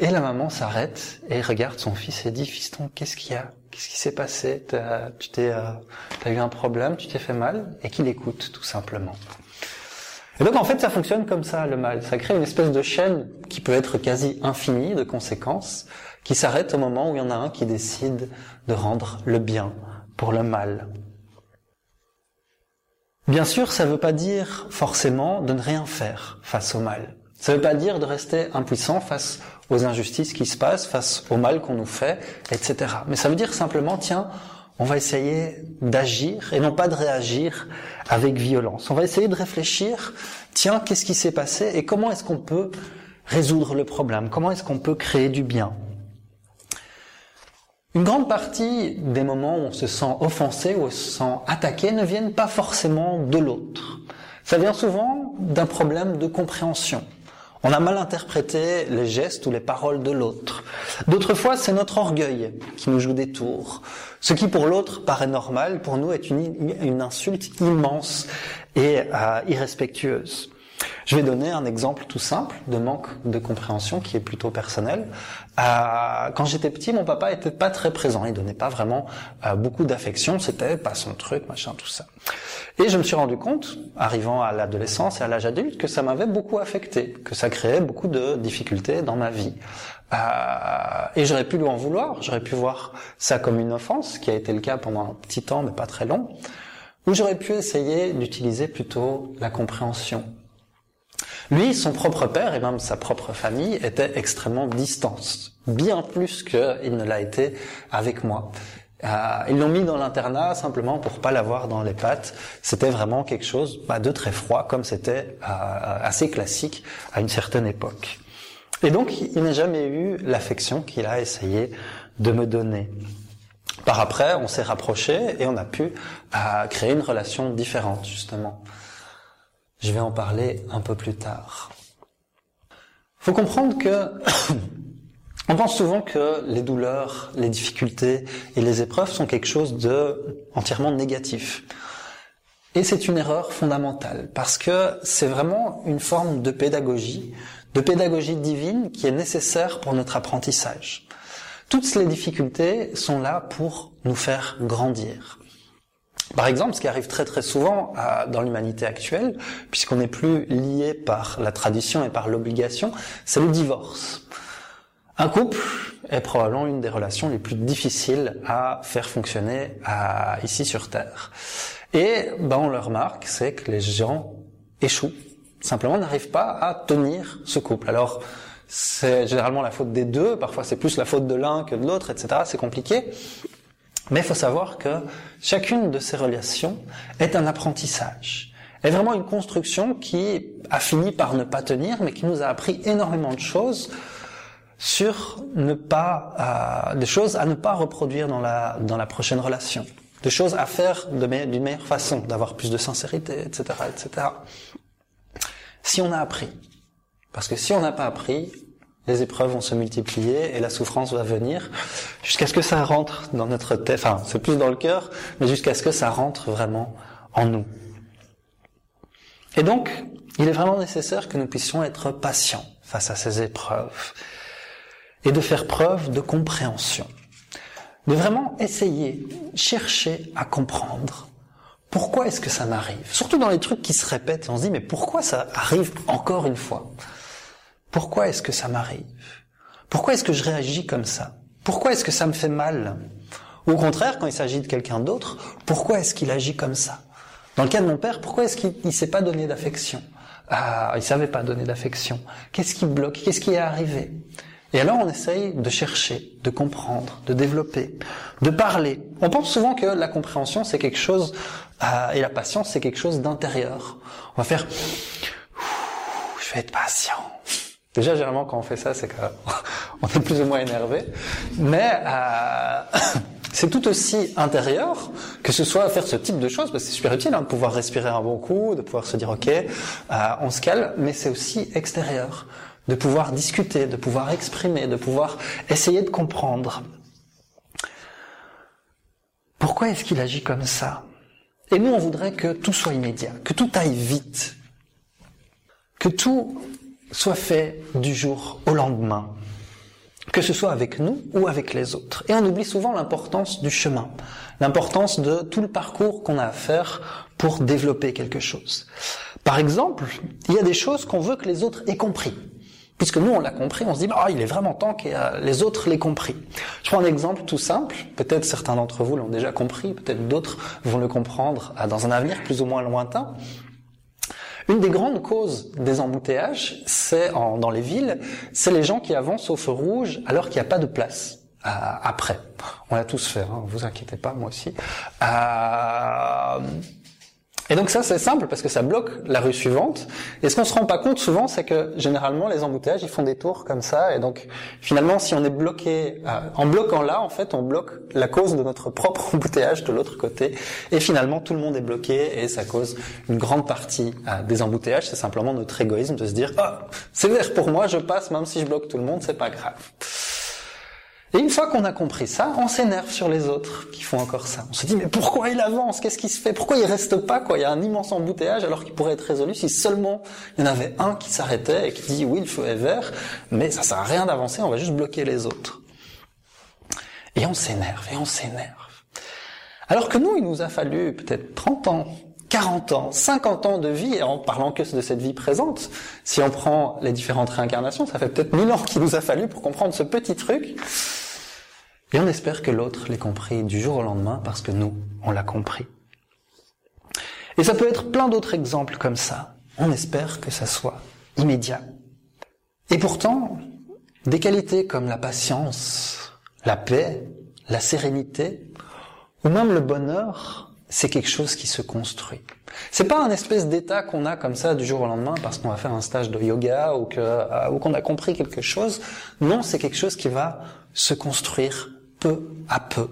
et la maman s'arrête et regarde son fils et dit "Fiston, qu'est-ce qu'il y a? Qu'est-ce qui s'est passé? Tu t'es, euh, t'as eu un problème Tu t'es fait mal Et qu'il écoute tout simplement. Et donc en fait, ça fonctionne comme ça le mal. Ça crée une espèce de chaîne qui peut être quasi infinie de conséquences, qui s'arrête au moment où il y en a un qui décide de rendre le bien pour le mal. Bien sûr, ça ne veut pas dire forcément de ne rien faire face au mal. Ça ne veut pas dire de rester impuissant face aux injustices qui se passent, face au mal qu'on nous fait, etc. Mais ça veut dire simplement, tiens, on va essayer d'agir et non pas de réagir avec violence. On va essayer de réfléchir, tiens, qu'est-ce qui s'est passé et comment est-ce qu'on peut résoudre le problème? Comment est-ce qu'on peut créer du bien? Une grande partie des moments où on se sent offensé ou on se sent attaqué ne viennent pas forcément de l'autre. Ça vient souvent d'un problème de compréhension. On a mal interprété les gestes ou les paroles de l'autre. D'autres fois, c'est notre orgueil qui nous joue des tours. Ce qui pour l'autre paraît normal, pour nous est une, insulte immense et euh, irrespectueuse. Je vais donner un exemple tout simple de manque de compréhension qui est plutôt personnel. Euh, quand j'étais petit, mon papa était pas très présent. Il donnait pas vraiment euh, beaucoup d'affection. C'était pas son truc, machin, tout ça. Et je me suis rendu compte, arrivant à l'adolescence et à l'âge adulte, que ça m'avait beaucoup affecté, que ça créait beaucoup de difficultés dans ma vie. Euh, et j'aurais pu lui en vouloir. J'aurais pu voir ça comme une offense, qui a été le cas pendant un petit temps, mais pas très long. Ou j'aurais pu essayer d'utiliser plutôt la compréhension, lui, son propre père et même sa propre famille étaient extrêmement distants, bien plus qu'il ne l'a été avec moi. Euh, ils l'ont mis dans l'internat simplement pour pas l'avoir dans les pattes. C'était vraiment quelque chose bah, de très froid, comme c'était euh, assez classique à une certaine époque. Et donc, il n'a jamais eu l'affection qu'il a essayé de me donner. Par après, on s'est rapproché et on a pu euh, créer une relation différente, justement. Je vais en parler un peu plus tard. Faut comprendre que [COUGHS] on pense souvent que les douleurs, les difficultés et les épreuves sont quelque chose de entièrement négatif. Et c'est une erreur fondamentale parce que c'est vraiment une forme de pédagogie, de pédagogie divine qui est nécessaire pour notre apprentissage. Toutes les difficultés sont là pour nous faire grandir. Par exemple, ce qui arrive très très souvent euh, dans l'humanité actuelle, puisqu'on n'est plus lié par la tradition et par l'obligation, c'est le divorce. Un couple est probablement une des relations les plus difficiles à faire fonctionner ici sur Terre. Et ben, on le remarque, c'est que les gens échouent simplement n'arrivent pas à tenir ce couple. Alors, c'est généralement la faute des deux, parfois c'est plus la faute de l'un que de l'autre, etc. C'est compliqué. Mais il faut savoir que chacune de ces relations est un apprentissage, est vraiment une construction qui a fini par ne pas tenir, mais qui nous a appris énormément de choses sur ne pas, euh, des choses à ne pas reproduire dans la, dans la prochaine relation, des choses à faire d'une meilleure façon, d'avoir plus de sincérité, etc., etc. Si on a appris, parce que si on n'a pas appris, les épreuves vont se multiplier et la souffrance va venir jusqu'à ce que ça rentre dans notre tête, enfin c'est plus dans le cœur, mais jusqu'à ce que ça rentre vraiment en nous. Et donc, il est vraiment nécessaire que nous puissions être patients face à ces épreuves et de faire preuve de compréhension, de vraiment essayer, chercher à comprendre pourquoi est-ce que ça m'arrive. Surtout dans les trucs qui se répètent, on se dit mais pourquoi ça arrive encore une fois? Pourquoi est-ce que ça m'arrive? Pourquoi est-ce que je réagis comme ça? Pourquoi est-ce que ça me fait mal? Au contraire, quand il s'agit de quelqu'un d'autre, pourquoi est-ce qu'il agit comme ça? Dans le cas de mon père, pourquoi est-ce qu'il ne s'est pas donné d'affection? Ah, il savait pas donner d'affection. Qu'est-ce qui bloque? Qu'est-ce qui est arrivé? Et alors on essaye de chercher, de comprendre, de développer, de parler. On pense souvent que la compréhension c'est quelque chose euh, et la patience c'est quelque chose d'intérieur. On va faire je vais être patient. Déjà généralement quand on fait ça c'est qu'on [LAUGHS] est plus ou moins énervé, mais euh, [COUGHS] c'est tout aussi intérieur que ce soit faire ce type de choses parce que c'est super utile hein, de pouvoir respirer un bon coup, de pouvoir se dire ok euh, on se calme, mais c'est aussi extérieur. De pouvoir discuter, de pouvoir exprimer, de pouvoir essayer de comprendre. Pourquoi est-ce qu'il agit comme ça? Et nous, on voudrait que tout soit immédiat, que tout aille vite, que tout soit fait du jour au lendemain, que ce soit avec nous ou avec les autres. Et on oublie souvent l'importance du chemin, l'importance de tout le parcours qu'on a à faire pour développer quelque chose. Par exemple, il y a des choses qu'on veut que les autres aient compris. Puisque nous, on l'a compris, on se dit, ah, il est vraiment temps que euh, les autres l'aient compris. Je prends un exemple tout simple. Peut-être certains d'entre vous l'ont déjà compris, peut-être d'autres vont le comprendre euh, dans un avenir plus ou moins lointain. Une des grandes causes des embouteillages, c'est dans les villes, c'est les gens qui avancent au feu rouge alors qu'il n'y a pas de place. Euh, après, on l'a tous fait, hein, vous inquiétez pas, moi aussi. Euh, et donc ça c'est simple parce que ça bloque la rue suivante. Et ce qu'on se rend pas compte souvent, c'est que généralement les embouteillages ils font des tours comme ça. Et donc finalement si on est bloqué, euh, en bloquant là en fait on bloque la cause de notre propre [LAUGHS] embouteillage de l'autre côté. Et finalement tout le monde est bloqué et ça cause une grande partie euh, des embouteillages. C'est simplement notre égoïsme de se dire ah c'est vert pour moi, je passe même si je bloque tout le monde, c'est pas grave. Et une fois qu'on a compris ça, on s'énerve sur les autres qui font encore ça. On se dit mais pourquoi il avance? Qu'est-ce qui se fait? Pourquoi il reste pas quoi? Il y a un immense embouteillage alors qu'il pourrait être résolu si seulement il y en avait un qui s'arrêtait et qui dit oui le feu est vert, mais ça sert à rien d'avancer, on va juste bloquer les autres. Et on s'énerve et on s'énerve. Alors que nous, il nous a fallu peut-être 30 ans 40 ans, 50 ans de vie, en parlant que de cette vie présente, si on prend les différentes réincarnations, ça fait peut-être 1000 ans qu'il nous a fallu pour comprendre ce petit truc. Et on espère que l'autre l'ait compris du jour au lendemain parce que nous, on l'a compris. Et ça peut être plein d'autres exemples comme ça. On espère que ça soit immédiat. Et pourtant, des qualités comme la patience, la paix, la sérénité, ou même le bonheur, c'est quelque chose qui se construit. C'est pas un espèce d'état qu'on a comme ça du jour au lendemain parce qu'on va faire un stage de yoga ou qu'on a compris quelque chose. Non, c'est quelque chose qui va se construire peu à peu,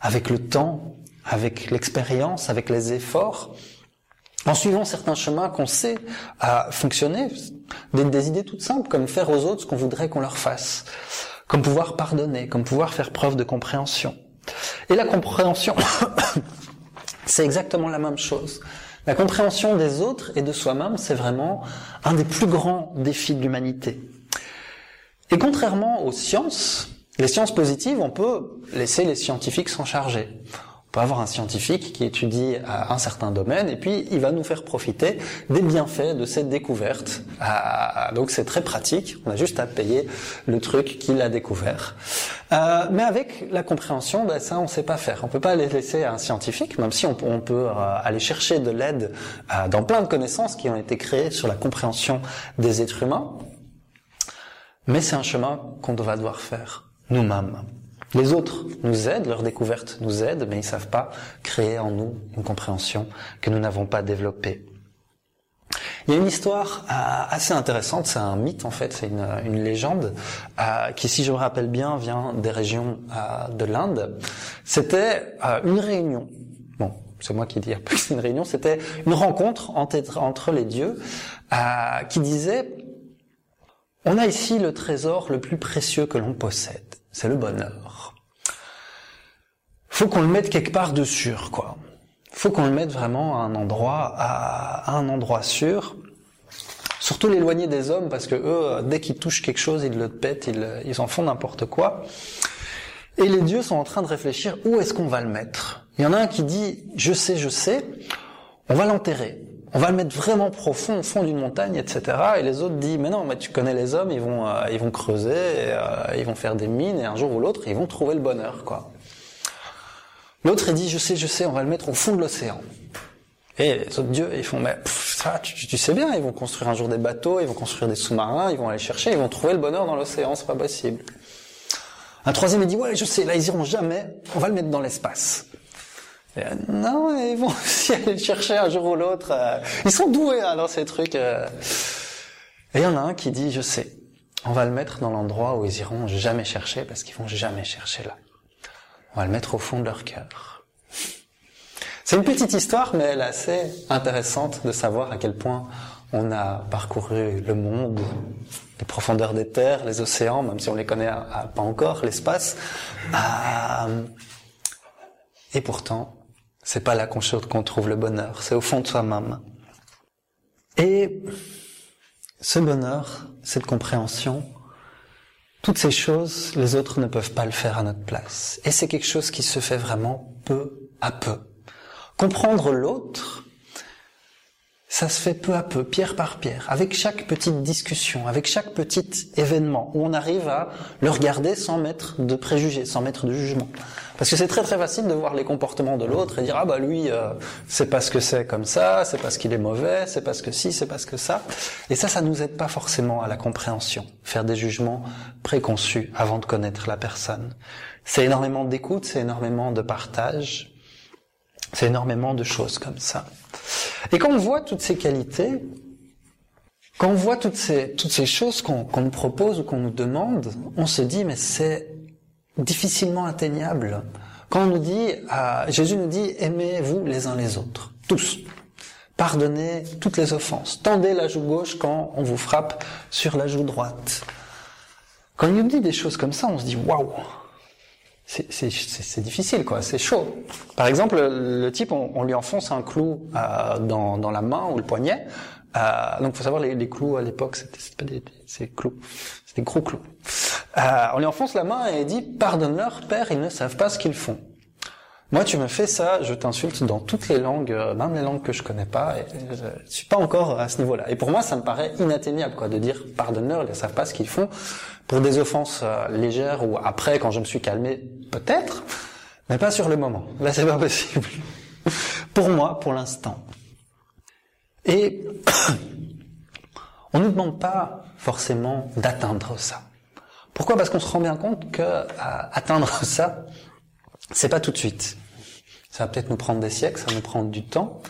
avec le temps, avec l'expérience, avec les efforts, en suivant certains chemins qu'on sait à fonctionner, des, des idées toutes simples comme faire aux autres ce qu'on voudrait qu'on leur fasse, comme pouvoir pardonner, comme pouvoir faire preuve de compréhension. Et la compréhension [COUGHS] c'est exactement la même chose. La compréhension des autres et de soi-même, c'est vraiment un des plus grands défis de l'humanité. Et contrairement aux sciences, les sciences positives, on peut laisser les scientifiques s'en charger. On peut avoir un scientifique qui étudie euh, un certain domaine et puis il va nous faire profiter des bienfaits de cette découverte. Euh, donc c'est très pratique, on a juste à payer le truc qu'il a découvert. Euh, mais avec la compréhension, ben, ça on sait pas faire. On peut pas les laisser à un scientifique, même si on, on peut aller chercher de l'aide dans plein de connaissances qui ont été créées sur la compréhension des êtres humains. Mais c'est un chemin qu'on va devoir faire nous-mêmes. Les autres nous aident, leur découverte nous aide, mais ils savent pas créer en nous une compréhension que nous n'avons pas développée. Il y a une histoire euh, assez intéressante, c'est un mythe en fait, c'est une, légende euh, qui, si je me rappelle bien, vient des régions euh, de l'Inde. C'était une réunion. Bon, c'est moi qui dis plus une réunion. C'était une rencontre entre, entre les dieux qui disait on a ici le trésor le plus précieux que l'on possède, c'est le bonheur faut qu'on le mette quelque part de sûr, quoi. Faut qu'on le mette vraiment à un endroit, à, un endroit sûr. Surtout l'éloigner des hommes, parce que eux, dès qu'ils touchent quelque chose, ils le pètent, ils, ils en font n'importe quoi. Et les dieux sont en train de réfléchir où est-ce qu'on va le mettre? Il y en a un qui dit je sais, je sais, on va l'enterrer. On va le mettre vraiment profond, au fond d'une montagne, etc. Et les autres disent mais non, mais tu connais les hommes, ils vont, euh, ils vont creuser, euh, ils vont faire des mines, et un jour ou l'autre, ils vont trouver le bonheur, quoi. L'autre, il dit, je sais, je sais, on va le mettre au fond de l'océan. Et les autres dieux, ils font, mais tu, sais bien, ils vont construire un jour des bateaux, ils vont construire des sous-marins, ils vont aller chercher, ils vont trouver le bonheur dans l'océan, c'est pas possible. Un troisième, il dit, ouais, je sais, là, ils iront jamais, on va le mettre dans l'espace. Non, ils vont aussi [LAUGHS] aller le chercher un jour ou l'autre. Euh, ils sont doués hein, dans ces trucs. Euh. Et il y en a un qui dit, je sais, on va le mettre dans l'endroit où ils iront jamais chercher, parce qu'ils vont jamais chercher là. On va le mettre au fond de leur cœur. C'est une petite histoire, mais elle est assez intéressante de savoir à quel point on a parcouru le monde, les profondeurs des terres, les océans, même si on les connaît pas encore, l'espace. Euh, et pourtant, c'est pas là qu'on trouve le bonheur, c'est au fond de soi-même. Et ce bonheur, cette compréhension, toutes ces choses, les autres ne peuvent pas le faire à notre place. Et c'est quelque chose qui se fait vraiment peu à peu. Comprendre l'autre, ça se fait peu à peu, pierre par pierre, avec chaque petite discussion, avec chaque petit événement, où on arrive à le regarder sans mettre de préjugés, sans mettre de jugement. Parce que c'est très très facile de voir les comportements de l'autre et dire ah bah lui euh, c'est parce que c'est comme ça, c'est parce qu'il est mauvais, c'est parce que si, c'est parce que ça. Et ça, ça nous aide pas forcément à la compréhension, faire des jugements préconçus avant de connaître la personne. C'est énormément d'écoute, c'est énormément de partage, c'est énormément de choses comme ça. Et quand on voit toutes ces qualités, quand on voit toutes ces toutes ces choses qu'on nous propose ou qu'on nous demande, on se dit mais c'est difficilement atteignable. Quand on nous dit, euh, Jésus nous dit, aimez-vous les uns les autres, tous. Pardonnez toutes les offenses. Tendez la joue gauche quand on vous frappe sur la joue droite. Quand il nous dit des choses comme ça, on se dit, waouh, c'est difficile, quoi. C'est chaud. Par exemple, le type, on, lui enfonce un clou euh, dans, dans, la main ou le poignet. Euh, donc, faut savoir les, clous à l'époque, c'était pas des, des clous, c'était des gros clous. Euh, on lui enfonce la main et dit pardonne-leur, père, ils ne savent pas ce qu'ils font. Moi, tu me fais ça, je t'insulte dans toutes les langues, euh, même les langues que je connais pas, et je suis pas encore à ce niveau-là. Et pour moi, ça me paraît inatteignable, quoi, de dire pardonne-leur, ils ne savent pas ce qu'ils font. Pour des offenses euh, légères ou après, quand je me suis calmé, peut-être, mais pas sur le moment. Là, c'est pas possible. [LAUGHS] pour moi, pour l'instant. Et [COUGHS] on ne nous demande pas forcément d'atteindre ça. Pourquoi? Parce qu'on se rend bien compte que euh, atteindre [LAUGHS] ça, c'est pas tout de suite. Ça va peut-être nous prendre des siècles, ça va nous prendre du temps.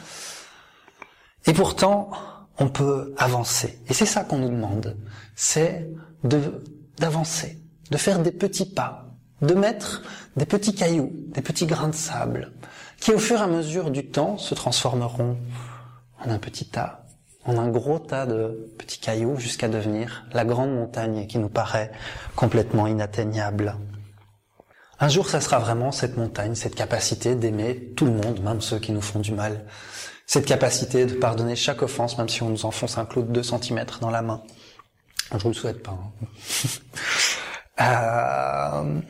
Et pourtant, on peut avancer. Et c'est ça qu'on nous demande. C'est de, d'avancer, de faire des petits pas, de mettre des petits cailloux, des petits grains de sable, qui au fur et à mesure du temps se transformeront en un petit tas, en un gros tas de petits cailloux jusqu'à devenir la grande montagne qui nous paraît complètement inatteignable. Un jour, ça sera vraiment cette montagne, cette capacité d'aimer tout le monde, même ceux qui nous font du mal. Cette capacité de pardonner chaque offense, même si on nous enfonce un clou de 2 cm dans la main. Je vous le souhaite pas. Hein. [LAUGHS] euh...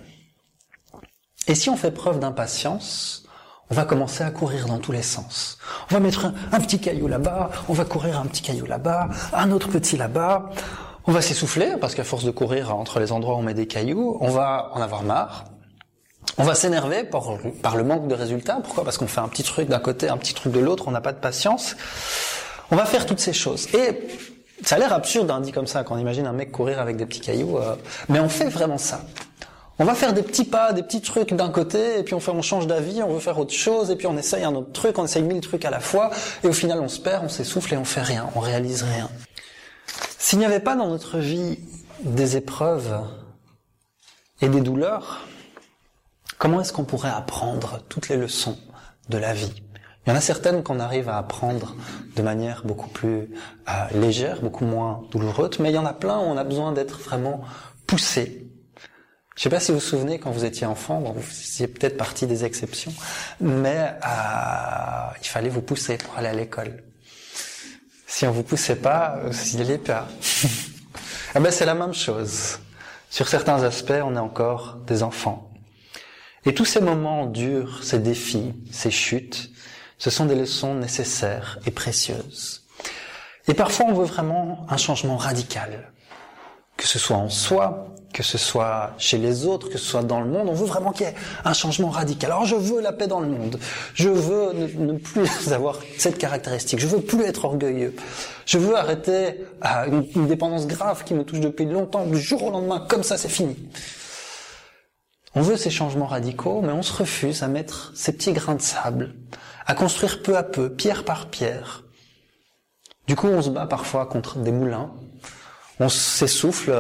Et si on fait preuve d'impatience, on va commencer à courir dans tous les sens. On va mettre un, petit caillou là-bas, on va courir un petit caillou là-bas, un autre petit là-bas. On va s'essouffler parce qu'à force de courir entre les endroits où on met des cailloux, on va en avoir marre. On va s'énerver par, le manque de résultats. Pourquoi? Parce qu'on fait un petit truc d'un côté, un petit truc de l'autre, on n'a pas de patience. On va faire toutes ces choses. Et ça a l'air absurde, hein, dit comme ça, quand on imagine un mec courir avec des petits cailloux. Euh, mais on fait vraiment ça. On va faire des petits pas, des petits trucs d'un côté, et puis on fait, on change d'avis, on veut faire autre chose, et puis on essaye un autre truc, on essaye mille trucs à la fois, et au final on se perd, on s'essouffle et on fait rien, on réalise rien. S'il n'y avait pas dans notre vie des épreuves et des douleurs, comment est-ce qu'on pourrait apprendre toutes les leçons de la vie? Il y en a certaines qu'on arrive à apprendre de manière beaucoup plus euh, légère, beaucoup moins douloureuse, mais il y en a plein où on a besoin d'être vraiment poussé je ne sais pas si vous vous souvenez quand vous étiez enfant, vous faisiez peut-être partie des exceptions, mais euh, il fallait vous pousser pour aller à l'école. Si on vous poussait pas, vous n'y allez pas. [LAUGHS] eh ben, c'est la même chose. Sur certains aspects, on est encore des enfants. Et tous ces moments durs, ces défis, ces chutes, ce sont des leçons nécessaires et précieuses. Et parfois, on veut vraiment un changement radical que ce soit en soi, que ce soit chez les autres, que ce soit dans le monde, on veut vraiment qu'il y ait un changement radical. Alors je veux la paix dans le monde, je veux ne, plus [LAUGHS] avoir cette caractéristique, je veux plus être orgueilleux, je veux arrêter euh, une, une dépendance grave qui me touche depuis longtemps, du jour au lendemain, comme ça c'est fini. On veut ces changements radicaux, mais on se refuse à mettre ces petits grains de sable, à construire peu à peu, pierre par pierre. Du coup, on se bat parfois contre des moulins, on s'essouffle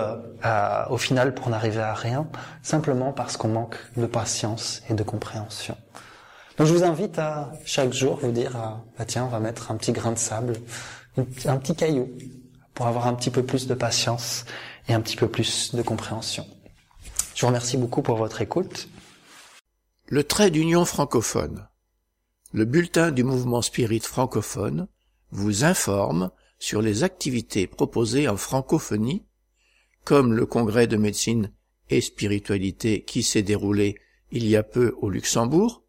euh, au final pour n'arriver à rien, simplement parce qu'on manque de patience et de compréhension. Donc je vous invite à chaque jour vous dire, ah, bah tiens, on va mettre un petit grain de sable, un petit caillou, pour avoir un petit peu plus de patience et un petit peu plus de compréhension. Je vous remercie beaucoup pour votre écoute. Le trait d'union francophone. Le bulletin du mouvement spirit francophone vous informe sur les activités proposées en francophonie, comme le congrès de médecine et spiritualité qui s'est déroulé il y a peu au Luxembourg,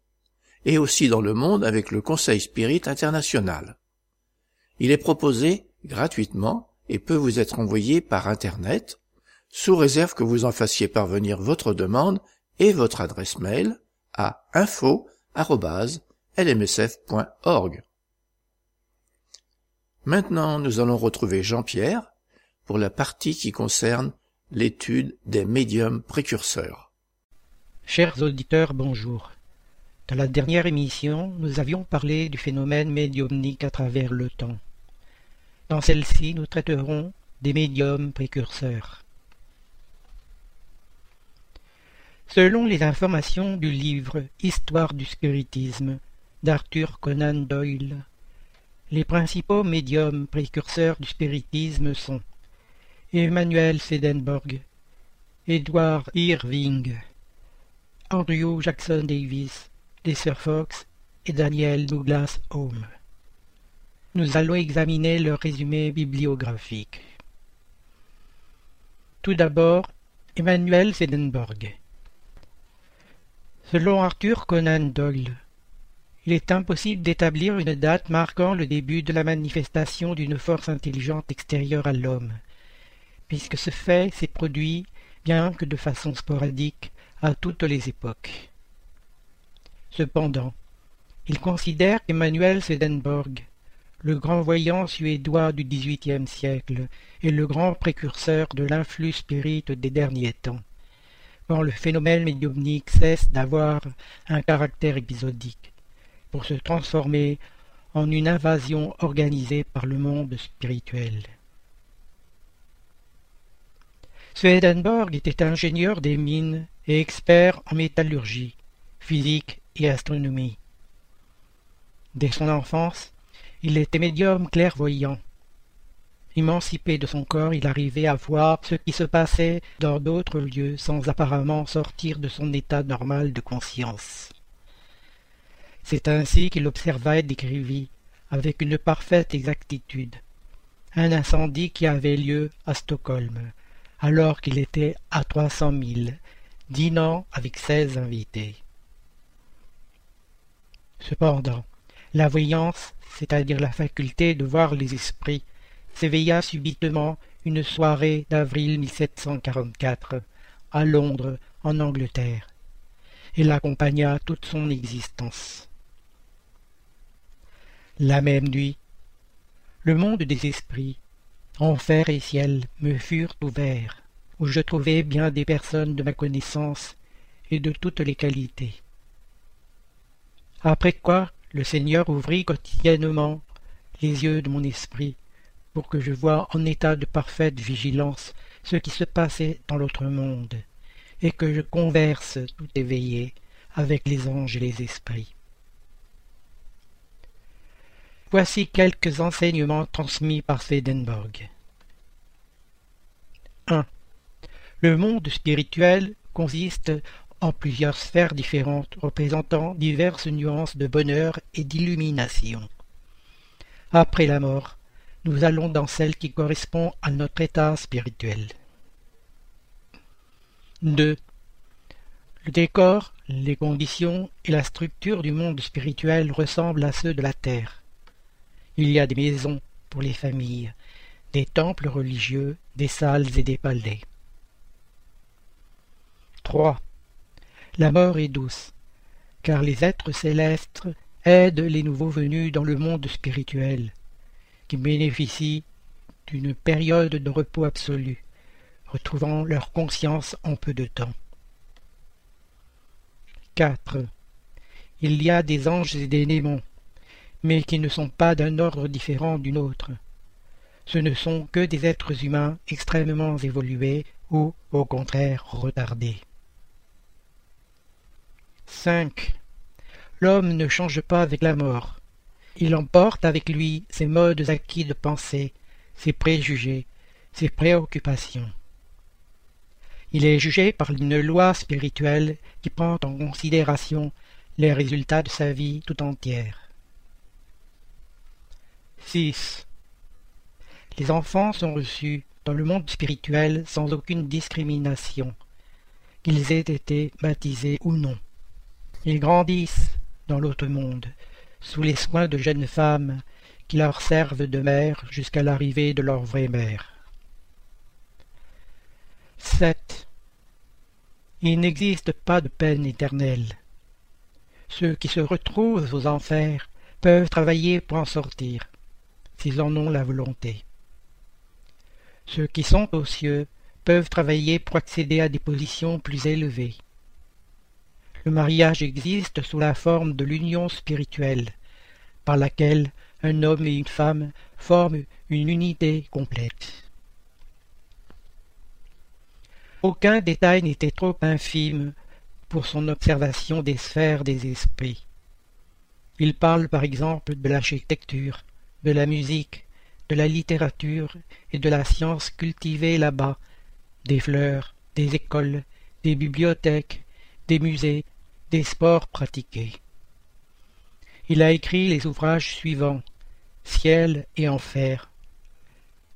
et aussi dans le monde avec le Conseil Spirit International. Il est proposé gratuitement et peut vous être envoyé par Internet, sous réserve que vous en fassiez parvenir votre demande et votre adresse mail à info.lmsf.org. Maintenant, nous allons retrouver Jean-Pierre pour la partie qui concerne l'étude des médiums précurseurs. Chers auditeurs, bonjour. Dans la dernière émission, nous avions parlé du phénomène médiumnique à travers le temps. Dans celle-ci, nous traiterons des médiums précurseurs. Selon les informations du livre Histoire du spiritisme d'Arthur Conan Doyle, les principaux médiums précurseurs du spiritisme sont Emmanuel Swedenborg, Edward Irving, Andrew Jackson Davis, Desser Fox et Daniel Douglas Home. Nous allons examiner leur résumé bibliographique. Tout d'abord, Emmanuel Swedenborg. Selon Arthur Conan Doyle, il est impossible d'établir une date marquant le début de la manifestation d'une force intelligente extérieure à l'homme, puisque ce fait s'est produit, bien que de façon sporadique, à toutes les époques. Cependant, il considère qu'Emmanuel Swedenborg, le grand voyant suédois du XVIIIe siècle et le grand précurseur de l'influx spirit des derniers temps, quand le phénomène médiumnique cesse d'avoir un caractère épisodique se transformer en une invasion organisée par le monde spirituel. Swedenborg était ingénieur des mines et expert en métallurgie, physique et astronomie. Dès son enfance, il était médium clairvoyant. Émancipé de son corps, il arrivait à voir ce qui se passait dans d'autres lieux sans apparemment sortir de son état normal de conscience. C'est ainsi qu'il observa et décrivit, avec une parfaite exactitude, un incendie qui avait lieu à Stockholm, alors qu'il était à trois cents milles, dînant avec seize invités. Cependant, la voyance, c'est-à-dire la faculté de voir les esprits, s'éveilla subitement une soirée d'avril 1744 à Londres, en Angleterre, et l'accompagna toute son existence. La même nuit, le monde des esprits, enfer et ciel, me furent ouverts, où je trouvai bien des personnes de ma connaissance et de toutes les qualités. Après quoi, le Seigneur ouvrit quotidiennement les yeux de mon esprit pour que je voie en état de parfaite vigilance ce qui se passait dans l'autre monde, et que je converse tout éveillé avec les anges et les esprits. Voici quelques enseignements transmis par Swedenborg. 1. Le monde spirituel consiste en plusieurs sphères différentes représentant diverses nuances de bonheur et d'illumination. Après la mort, nous allons dans celle qui correspond à notre état spirituel. 2. Le décor, les conditions et la structure du monde spirituel ressemblent à ceux de la terre. Il y a des maisons pour les familles, des temples religieux, des salles et des palais. 3. La mort est douce, car les êtres célestes aident les nouveaux venus dans le monde spirituel, qui bénéficient d'une période de repos absolu, retrouvant leur conscience en peu de temps. 4. Il y a des anges et des démons, mais qui ne sont pas d'un ordre différent d'une autre. Ce ne sont que des êtres humains extrêmement évolués ou, au contraire, retardés. 5. L'homme ne change pas avec la mort. Il emporte avec lui ses modes acquis de pensée, ses préjugés, ses préoccupations. Il est jugé par une loi spirituelle qui prend en considération les résultats de sa vie tout entière. 6. Les enfants sont reçus dans le monde spirituel sans aucune discrimination, qu'ils aient été baptisés ou non. Ils grandissent dans l'autre monde, sous les soins de jeunes femmes qui leur servent de mère jusqu'à l'arrivée de leur vraie mère. 7. Il n'existe pas de peine éternelle. Ceux qui se retrouvent aux enfers peuvent travailler pour en sortir, s'ils en ont la volonté. Ceux qui sont aux cieux peuvent travailler pour accéder à des positions plus élevées. Le mariage existe sous la forme de l'union spirituelle, par laquelle un homme et une femme forment une unité complète. Aucun détail n'était trop infime pour son observation des sphères des esprits. Il parle par exemple de l'architecture, de la musique, de la littérature et de la science cultivée là-bas, des fleurs, des écoles, des bibliothèques, des musées, des sports pratiqués. Il a écrit les ouvrages suivants Ciel et Enfer,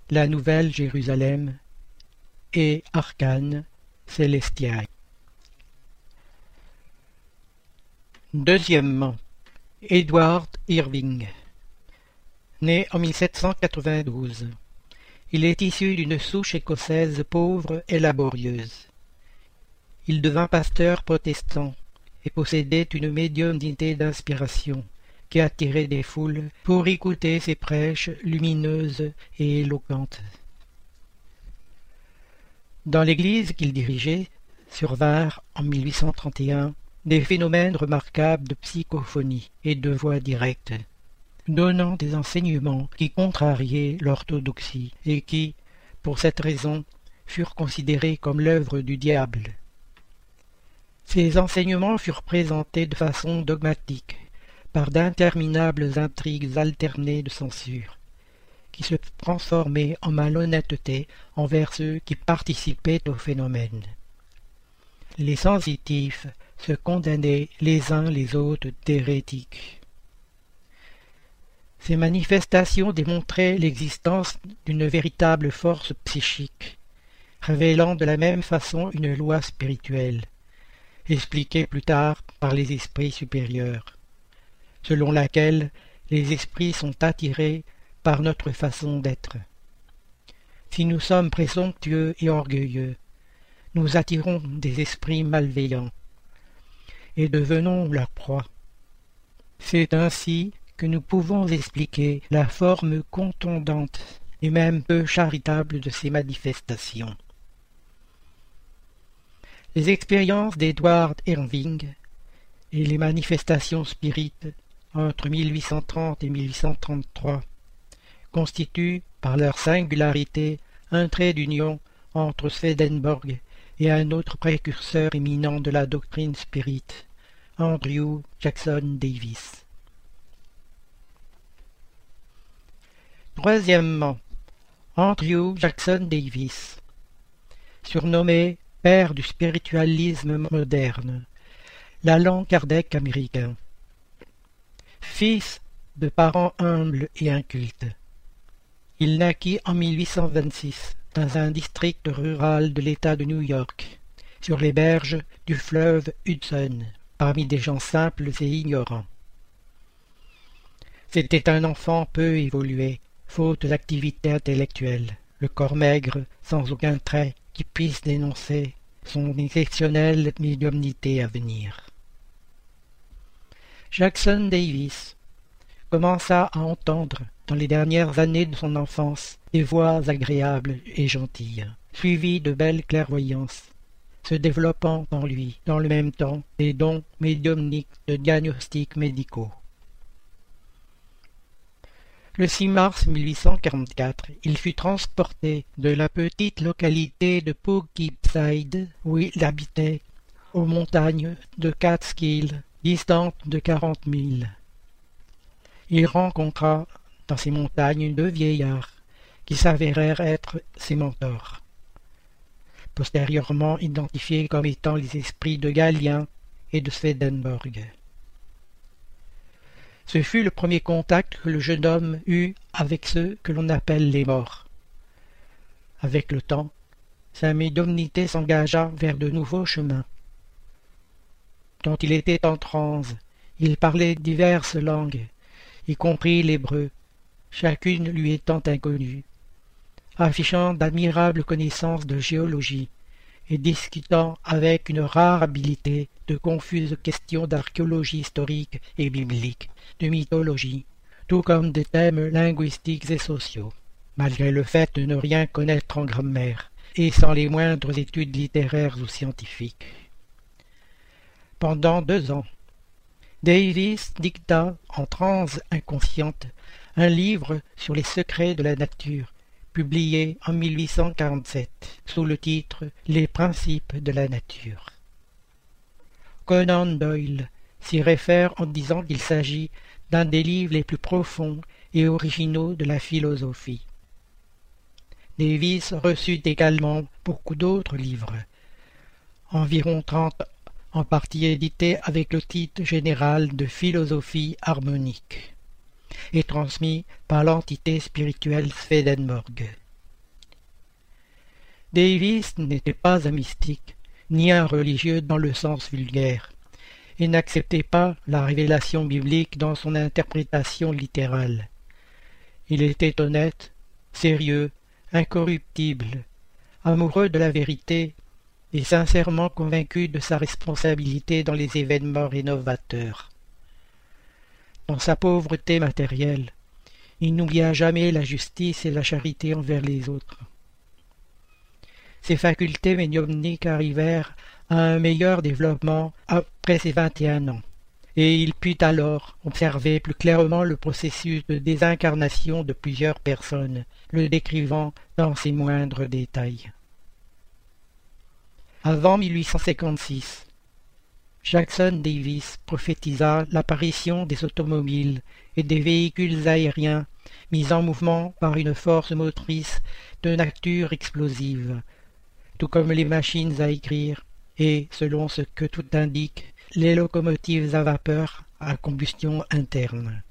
La Nouvelle Jérusalem et Arcane Celestiae. Deuxièmement, Edward Irving, né en 1792. Il est issu d'une souche écossaise pauvre et laborieuse. Il devint pasteur protestant et possédait une médiumnité d'inspiration qui attirait des foules pour écouter ses prêches lumineuses et éloquentes. Dans l'église qu'il dirigeait survinrent en 1831 des phénomènes remarquables de psychophonie et de voix directe, donnant des enseignements qui contrariaient l'orthodoxie et qui, pour cette raison, furent considérés comme l'œuvre du diable. Ces enseignements furent présentés de façon dogmatique, par d'interminables intrigues alternées de censure, qui se transformaient en malhonnêteté envers ceux qui participaient au phénomène. Les sensitifs se condamnaient les uns les autres d'hérétiques. Ces manifestations démontraient l'existence d'une véritable force psychique, révélant de la même façon une loi spirituelle, expliqué plus tard par les esprits supérieurs. selon laquelle les esprits sont attirés par notre façon d'être. Si nous sommes présomptueux et orgueilleux, nous attirons des esprits malveillants et devenons leur proie. C'est ainsi que nous pouvons expliquer la forme contondante et même peu charitable de ces manifestations. Les expériences d'Edward Irving et les manifestations spirites entre 1830 et 1833 constituent, par leur singularité, un trait d'union entre Swedenborg et un autre précurseur éminent de la doctrine spirite, Andrew Jackson Davis. Troisièmement, Andrew Jackson Davis, surnommé père du spiritualisme moderne, l'Allan Kardec américain. Fils de parents humbles et incultes, il naquit en 1826 dans un district rural de l'État de New York, sur les berges du fleuve Hudson, parmi des gens simples et ignorants. C'était un enfant peu évolué, faute d'activité intellectuelle, le corps maigre, sans aucun trait qui puisse dénoncer son exceptionnelle médiumnité à venir. Jackson Davis commença à entendre dans les dernières années de son enfance des voix agréables et gentilles, suivies de belles clairvoyances, se développant en lui, dans le même temps, des dons médiumniques de diagnostics médicaux. Le 6 mars 1844, il fut transporté de la petite localité de Poughkeepside, où il habitait, aux montagnes de Catskill, distantes de quarante milles. Il rencontra dans ces montagnes deux vieillards qui s'avérèrent être ses mentors, postérieurement identifiés comme étant les esprits de Galien et de Swedenborg. Ce fut le premier contact que le jeune homme eut avec ceux que l'on appelle les morts. Avec le temps, sa médiumnité s'engagea vers de nouveaux chemins. Quand il était en transe, il parlait diverses langues, y compris l'hébreu, chacune lui étant inconnue, affichant d'admirables connaissances de géologie et discutant avec une rare habileté de confuses questions d'archéologie historique et biblique, de mythologie, tout comme des thèmes linguistiques et sociaux, malgré le fait de ne rien connaître en grammaire, et sans les moindres études littéraires ou scientifiques. Pendant deux ans, Davis dicta en transe inconsciente un livre sur les secrets de la nature, publié en 1847 sous le titre Les principes de la nature. Conan Doyle s'y réfère en disant qu'il s'agit d'un des livres les plus profonds et originaux de la philosophie. Davis reçut également beaucoup d'autres livres, environ trente en partie édités avec le titre général de philosophie harmonique et transmis par l'entité spirituelle Swedenborg. Davis n'était pas un mystique, ni un religieux dans le sens vulgaire, et n'acceptait pas la révélation biblique dans son interprétation littérale. Il était honnête, sérieux, incorruptible, amoureux de la vérité et sincèrement convaincu de sa responsabilité dans les événements rénovateurs sa pauvreté matérielle, il n'oublia jamais la justice et la charité envers les autres. Ses facultés médiumniques arrivèrent à un meilleur développement après ses vingt et un ans, et il put alors observer plus clairement le processus de désincarnation de plusieurs personnes, le décrivant dans ses moindres détails. Avant 1856, Jackson Davis prophétisa l'apparition des automobiles et des véhicules aériens mis en mouvement par une force motrice de nature explosive, tout comme les machines à écrire et, selon ce que tout indique, les locomotives à vapeur à combustion interne.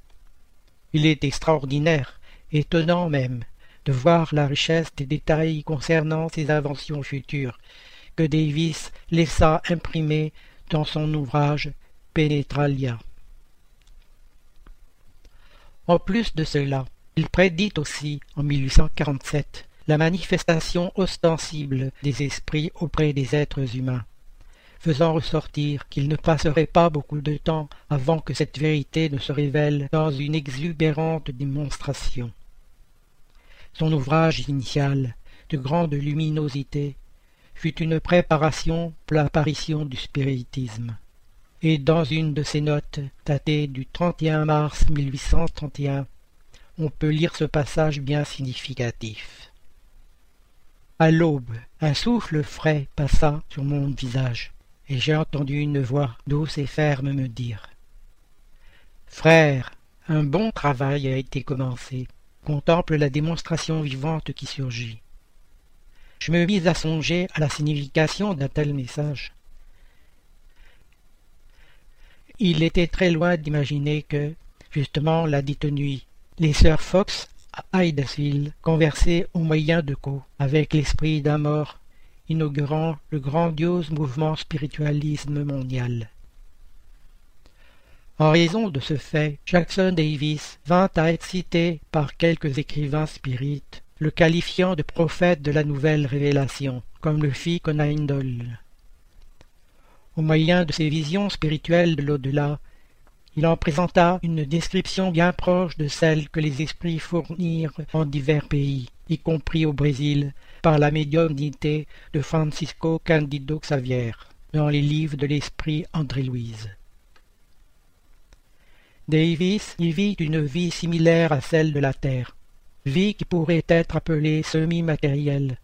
Il est extraordinaire, étonnant même, de voir la richesse des détails concernant ces inventions futures que Davis laissa imprimer dans son ouvrage Penetralia. En plus de cela, il prédit aussi, en 1847, la manifestation ostensible des esprits auprès des êtres humains, faisant ressortir qu'il ne passerait pas beaucoup de temps avant que cette vérité ne se révèle dans une exubérante démonstration. Son ouvrage initial, de grande luminosité, fut une préparation pour l'apparition du spiritisme. Et dans une de ses notes, datée du 31 mars 1831, on peut lire ce passage bien significatif. À l'aube, un souffle frais passa sur mon visage, et j'ai entendu une voix douce et ferme me dire Frère, un bon travail a été commencé. Contemple la démonstration vivante qui surgit. Je me mis à songer à la signification d'un tel message. Il était très loin d'imaginer que, justement, la dite nuit, les sœurs Fox à Hydesville conversaient au moyen de co avec l'esprit d'un mort, inaugurant le grandiose mouvement spiritualisme mondial. En raison de ce fait, Jackson Davis vint à être cité par quelques écrivains spirites, le qualifiant de prophète de la nouvelle révélation, comme le fit Conan Doyle. Au moyen de ses visions spirituelles de l'au-delà, il en présenta une description bien proche de celle que les esprits fournirent en divers pays, y compris au Brésil, par la médiumnité de Francisco Candido Xavier, dans les livres de l'esprit André-Louise. Davis y vit une vie similaire à celle de la Terre, vie qui pourrait être appelée semi-matérielle,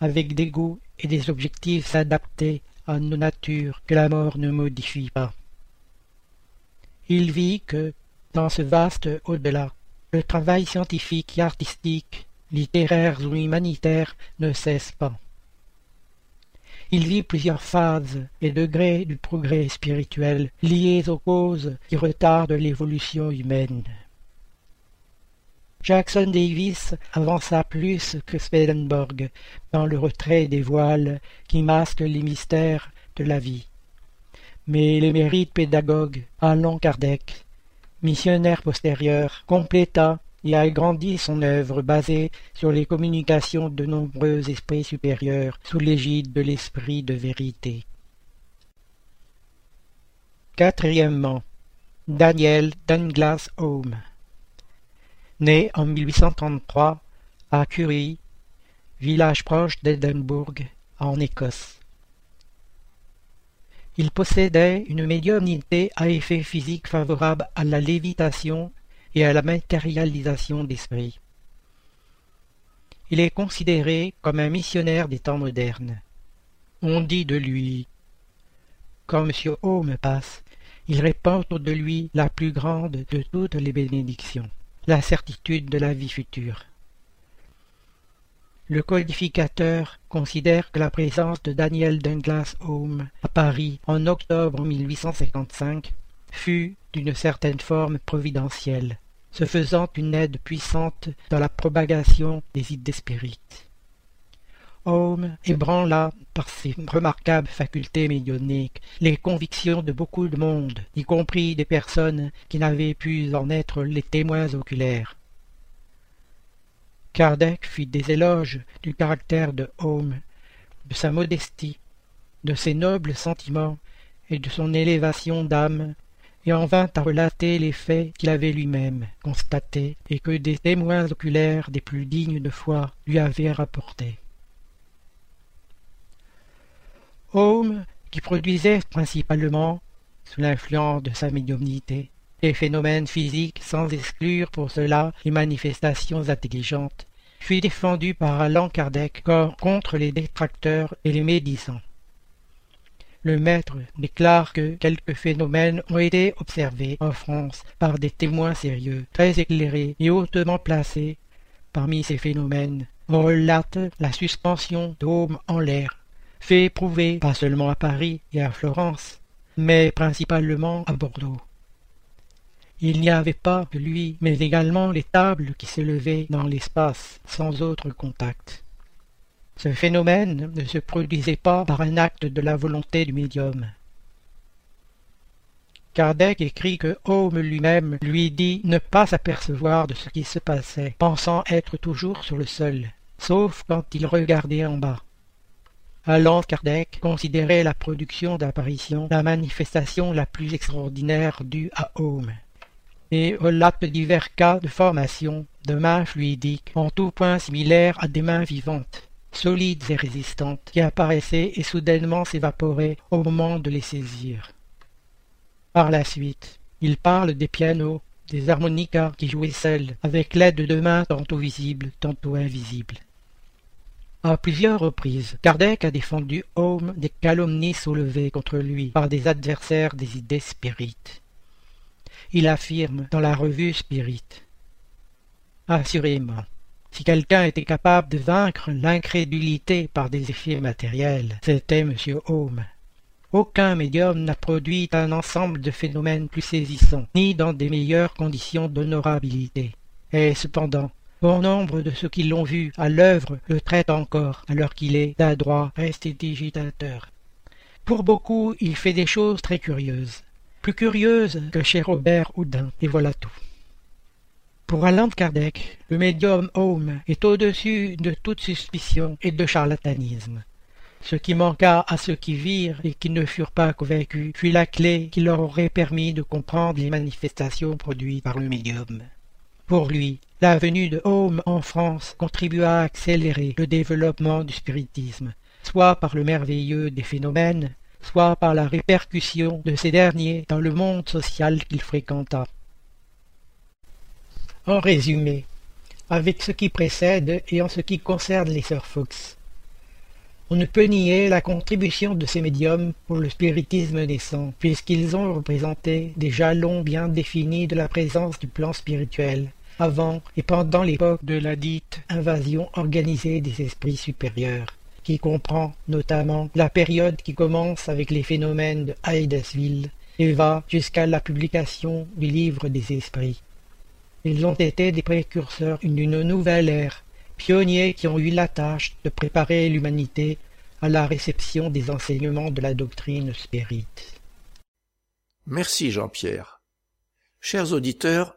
avec des goûts et des objectifs adaptés à nos natures que la mort ne modifie pas. Il vit que, dans ce vaste au-delà, le travail scientifique et artistique, littéraire ou humanitaire ne cesse pas. Il vit plusieurs phases et degrés du progrès spirituel liés aux causes qui retardent l'évolution humaine. Jackson Davis avança plus que Swedenborg dans le retrait des voiles qui masquent les mystères de la vie mais les mérites pédagogues Allan Kardec, missionnaire postérieur, compléta et agrandit son œuvre basée sur les communications de nombreux esprits supérieurs sous l'égide de l'esprit de vérité. Quatrièmement, Daniel Dunglas Home. Né en 1833 à Curie, village proche d'Édimbourg, en Écosse. Il possédait une médiumnité à effet physique favorable à la lévitation et à la matérialisation d'esprit. Il est considéré comme un missionnaire des temps modernes. On dit de lui Quand M. Home passe, il répand de lui la plus grande de toutes les bénédictions, la certitude de la vie future. Le codificateur considère que la présence de Daniel Douglas Home à Paris en octobre 1855 fut d'une certaine forme providentielle, se faisant une aide puissante dans la propagation des idées spirites. Home ébranla par ses remarquables facultés médioniques les convictions de beaucoup de monde, y compris des personnes qui n'avaient pu en être les témoins oculaires. Kardec fit des éloges du caractère de Home, de sa modestie, de ses nobles sentiments et de son élévation d'âme, et en vint à relater les faits qu'il avait lui-même constatés et que des témoins oculaires des plus dignes de foi lui avaient rapportés. Home, qui produisait principalement, sous l'influence de sa médiumnité, les phénomènes physiques sans exclure pour cela les manifestations intelligentes, fut défendu par Allan Kardec contre les détracteurs et les médisants. Le maître déclare que quelques phénomènes ont été observés en France par des témoins sérieux, très éclairés et hautement placés. Parmi ces phénomènes, on relate la suspension d'hommes en l'air, fait éprouver pas seulement à Paris et à Florence, mais principalement à Bordeaux. Il n'y avait pas que lui, mais également les tables qui s'élevaient dans l'espace, sans autre contact. Ce phénomène ne se produisait pas par un acte de la volonté du médium. Kardec écrit que Home lui-même lui dit ne pas s'apercevoir de ce qui se passait, pensant être toujours sur le sol, sauf quand il regardait en bas. Allant Kardec considérait la production d'apparition la manifestation la plus extraordinaire due à Home, et relate divers cas de formation de mains fluidiques en tout point similaires à des mains vivantes, solides et résistantes, qui apparaissaient et soudainement s'évaporaient au moment de les saisir. Par la suite, il parle des pianos, des harmonicas qui jouaient seuls, avec l'aide de mains tantôt visibles, tantôt invisibles. À plusieurs reprises, Kardec a défendu Home des calomnies soulevées contre lui par des adversaires des idées spirites. Il affirme dans la revue Spirit Assurément, si quelqu'un était capable de vaincre l'incrédulité par des effets matériels, c'était M. Home. Aucun médium n'a produit un ensemble de phénomènes plus saisissants, ni dans des meilleures conditions d'honorabilité. Et cependant, Bon nombre de ceux qui l'ont vu à l'œuvre le traitent encore, alors qu'il est d'adroit prestidigitateur. Pour beaucoup, il fait des choses très curieuses, plus curieuses que chez Robert Houdin, et voilà tout. Pour Alain Kardec, le médium Home est au-dessus de toute suspicion et de charlatanisme. Ce qui manqua à ceux qui virent et qui ne furent pas convaincus fut la clé qui leur aurait permis de comprendre les manifestations produites par le médium. Pour lui, la venue de Home en France contribua à accélérer le développement du spiritisme, soit par le merveilleux des phénomènes, soit par la répercussion de ces derniers dans le monde social qu'il fréquenta. En résumé, avec ce qui précède et en ce qui concerne les sœurs Fox, on ne peut nier la contribution de ces médiums pour le spiritisme naissant, puisqu'ils ont représenté des jalons bien définis de la présence du plan spirituel, avant et pendant l'époque de la dite invasion organisée des esprits supérieurs, qui comprend notamment la période qui commence avec les phénomènes de Hydesville et va jusqu'à la publication du livre des esprits. Ils ont été des précurseurs d'une nouvelle ère, pionniers qui ont eu la tâche de préparer l'humanité à la réception des enseignements de la doctrine spirite. Merci Jean-Pierre. Chers auditeurs,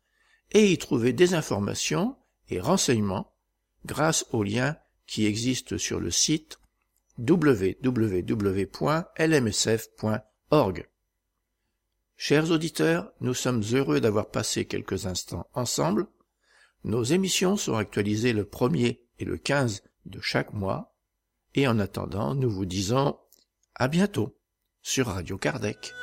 et y trouver des informations et renseignements grâce aux liens qui existent sur le site www.lmsf.org. Chers auditeurs, nous sommes heureux d'avoir passé quelques instants ensemble. Nos émissions sont actualisées le 1er et le 15 de chaque mois. Et en attendant, nous vous disons à bientôt sur Radio Kardec.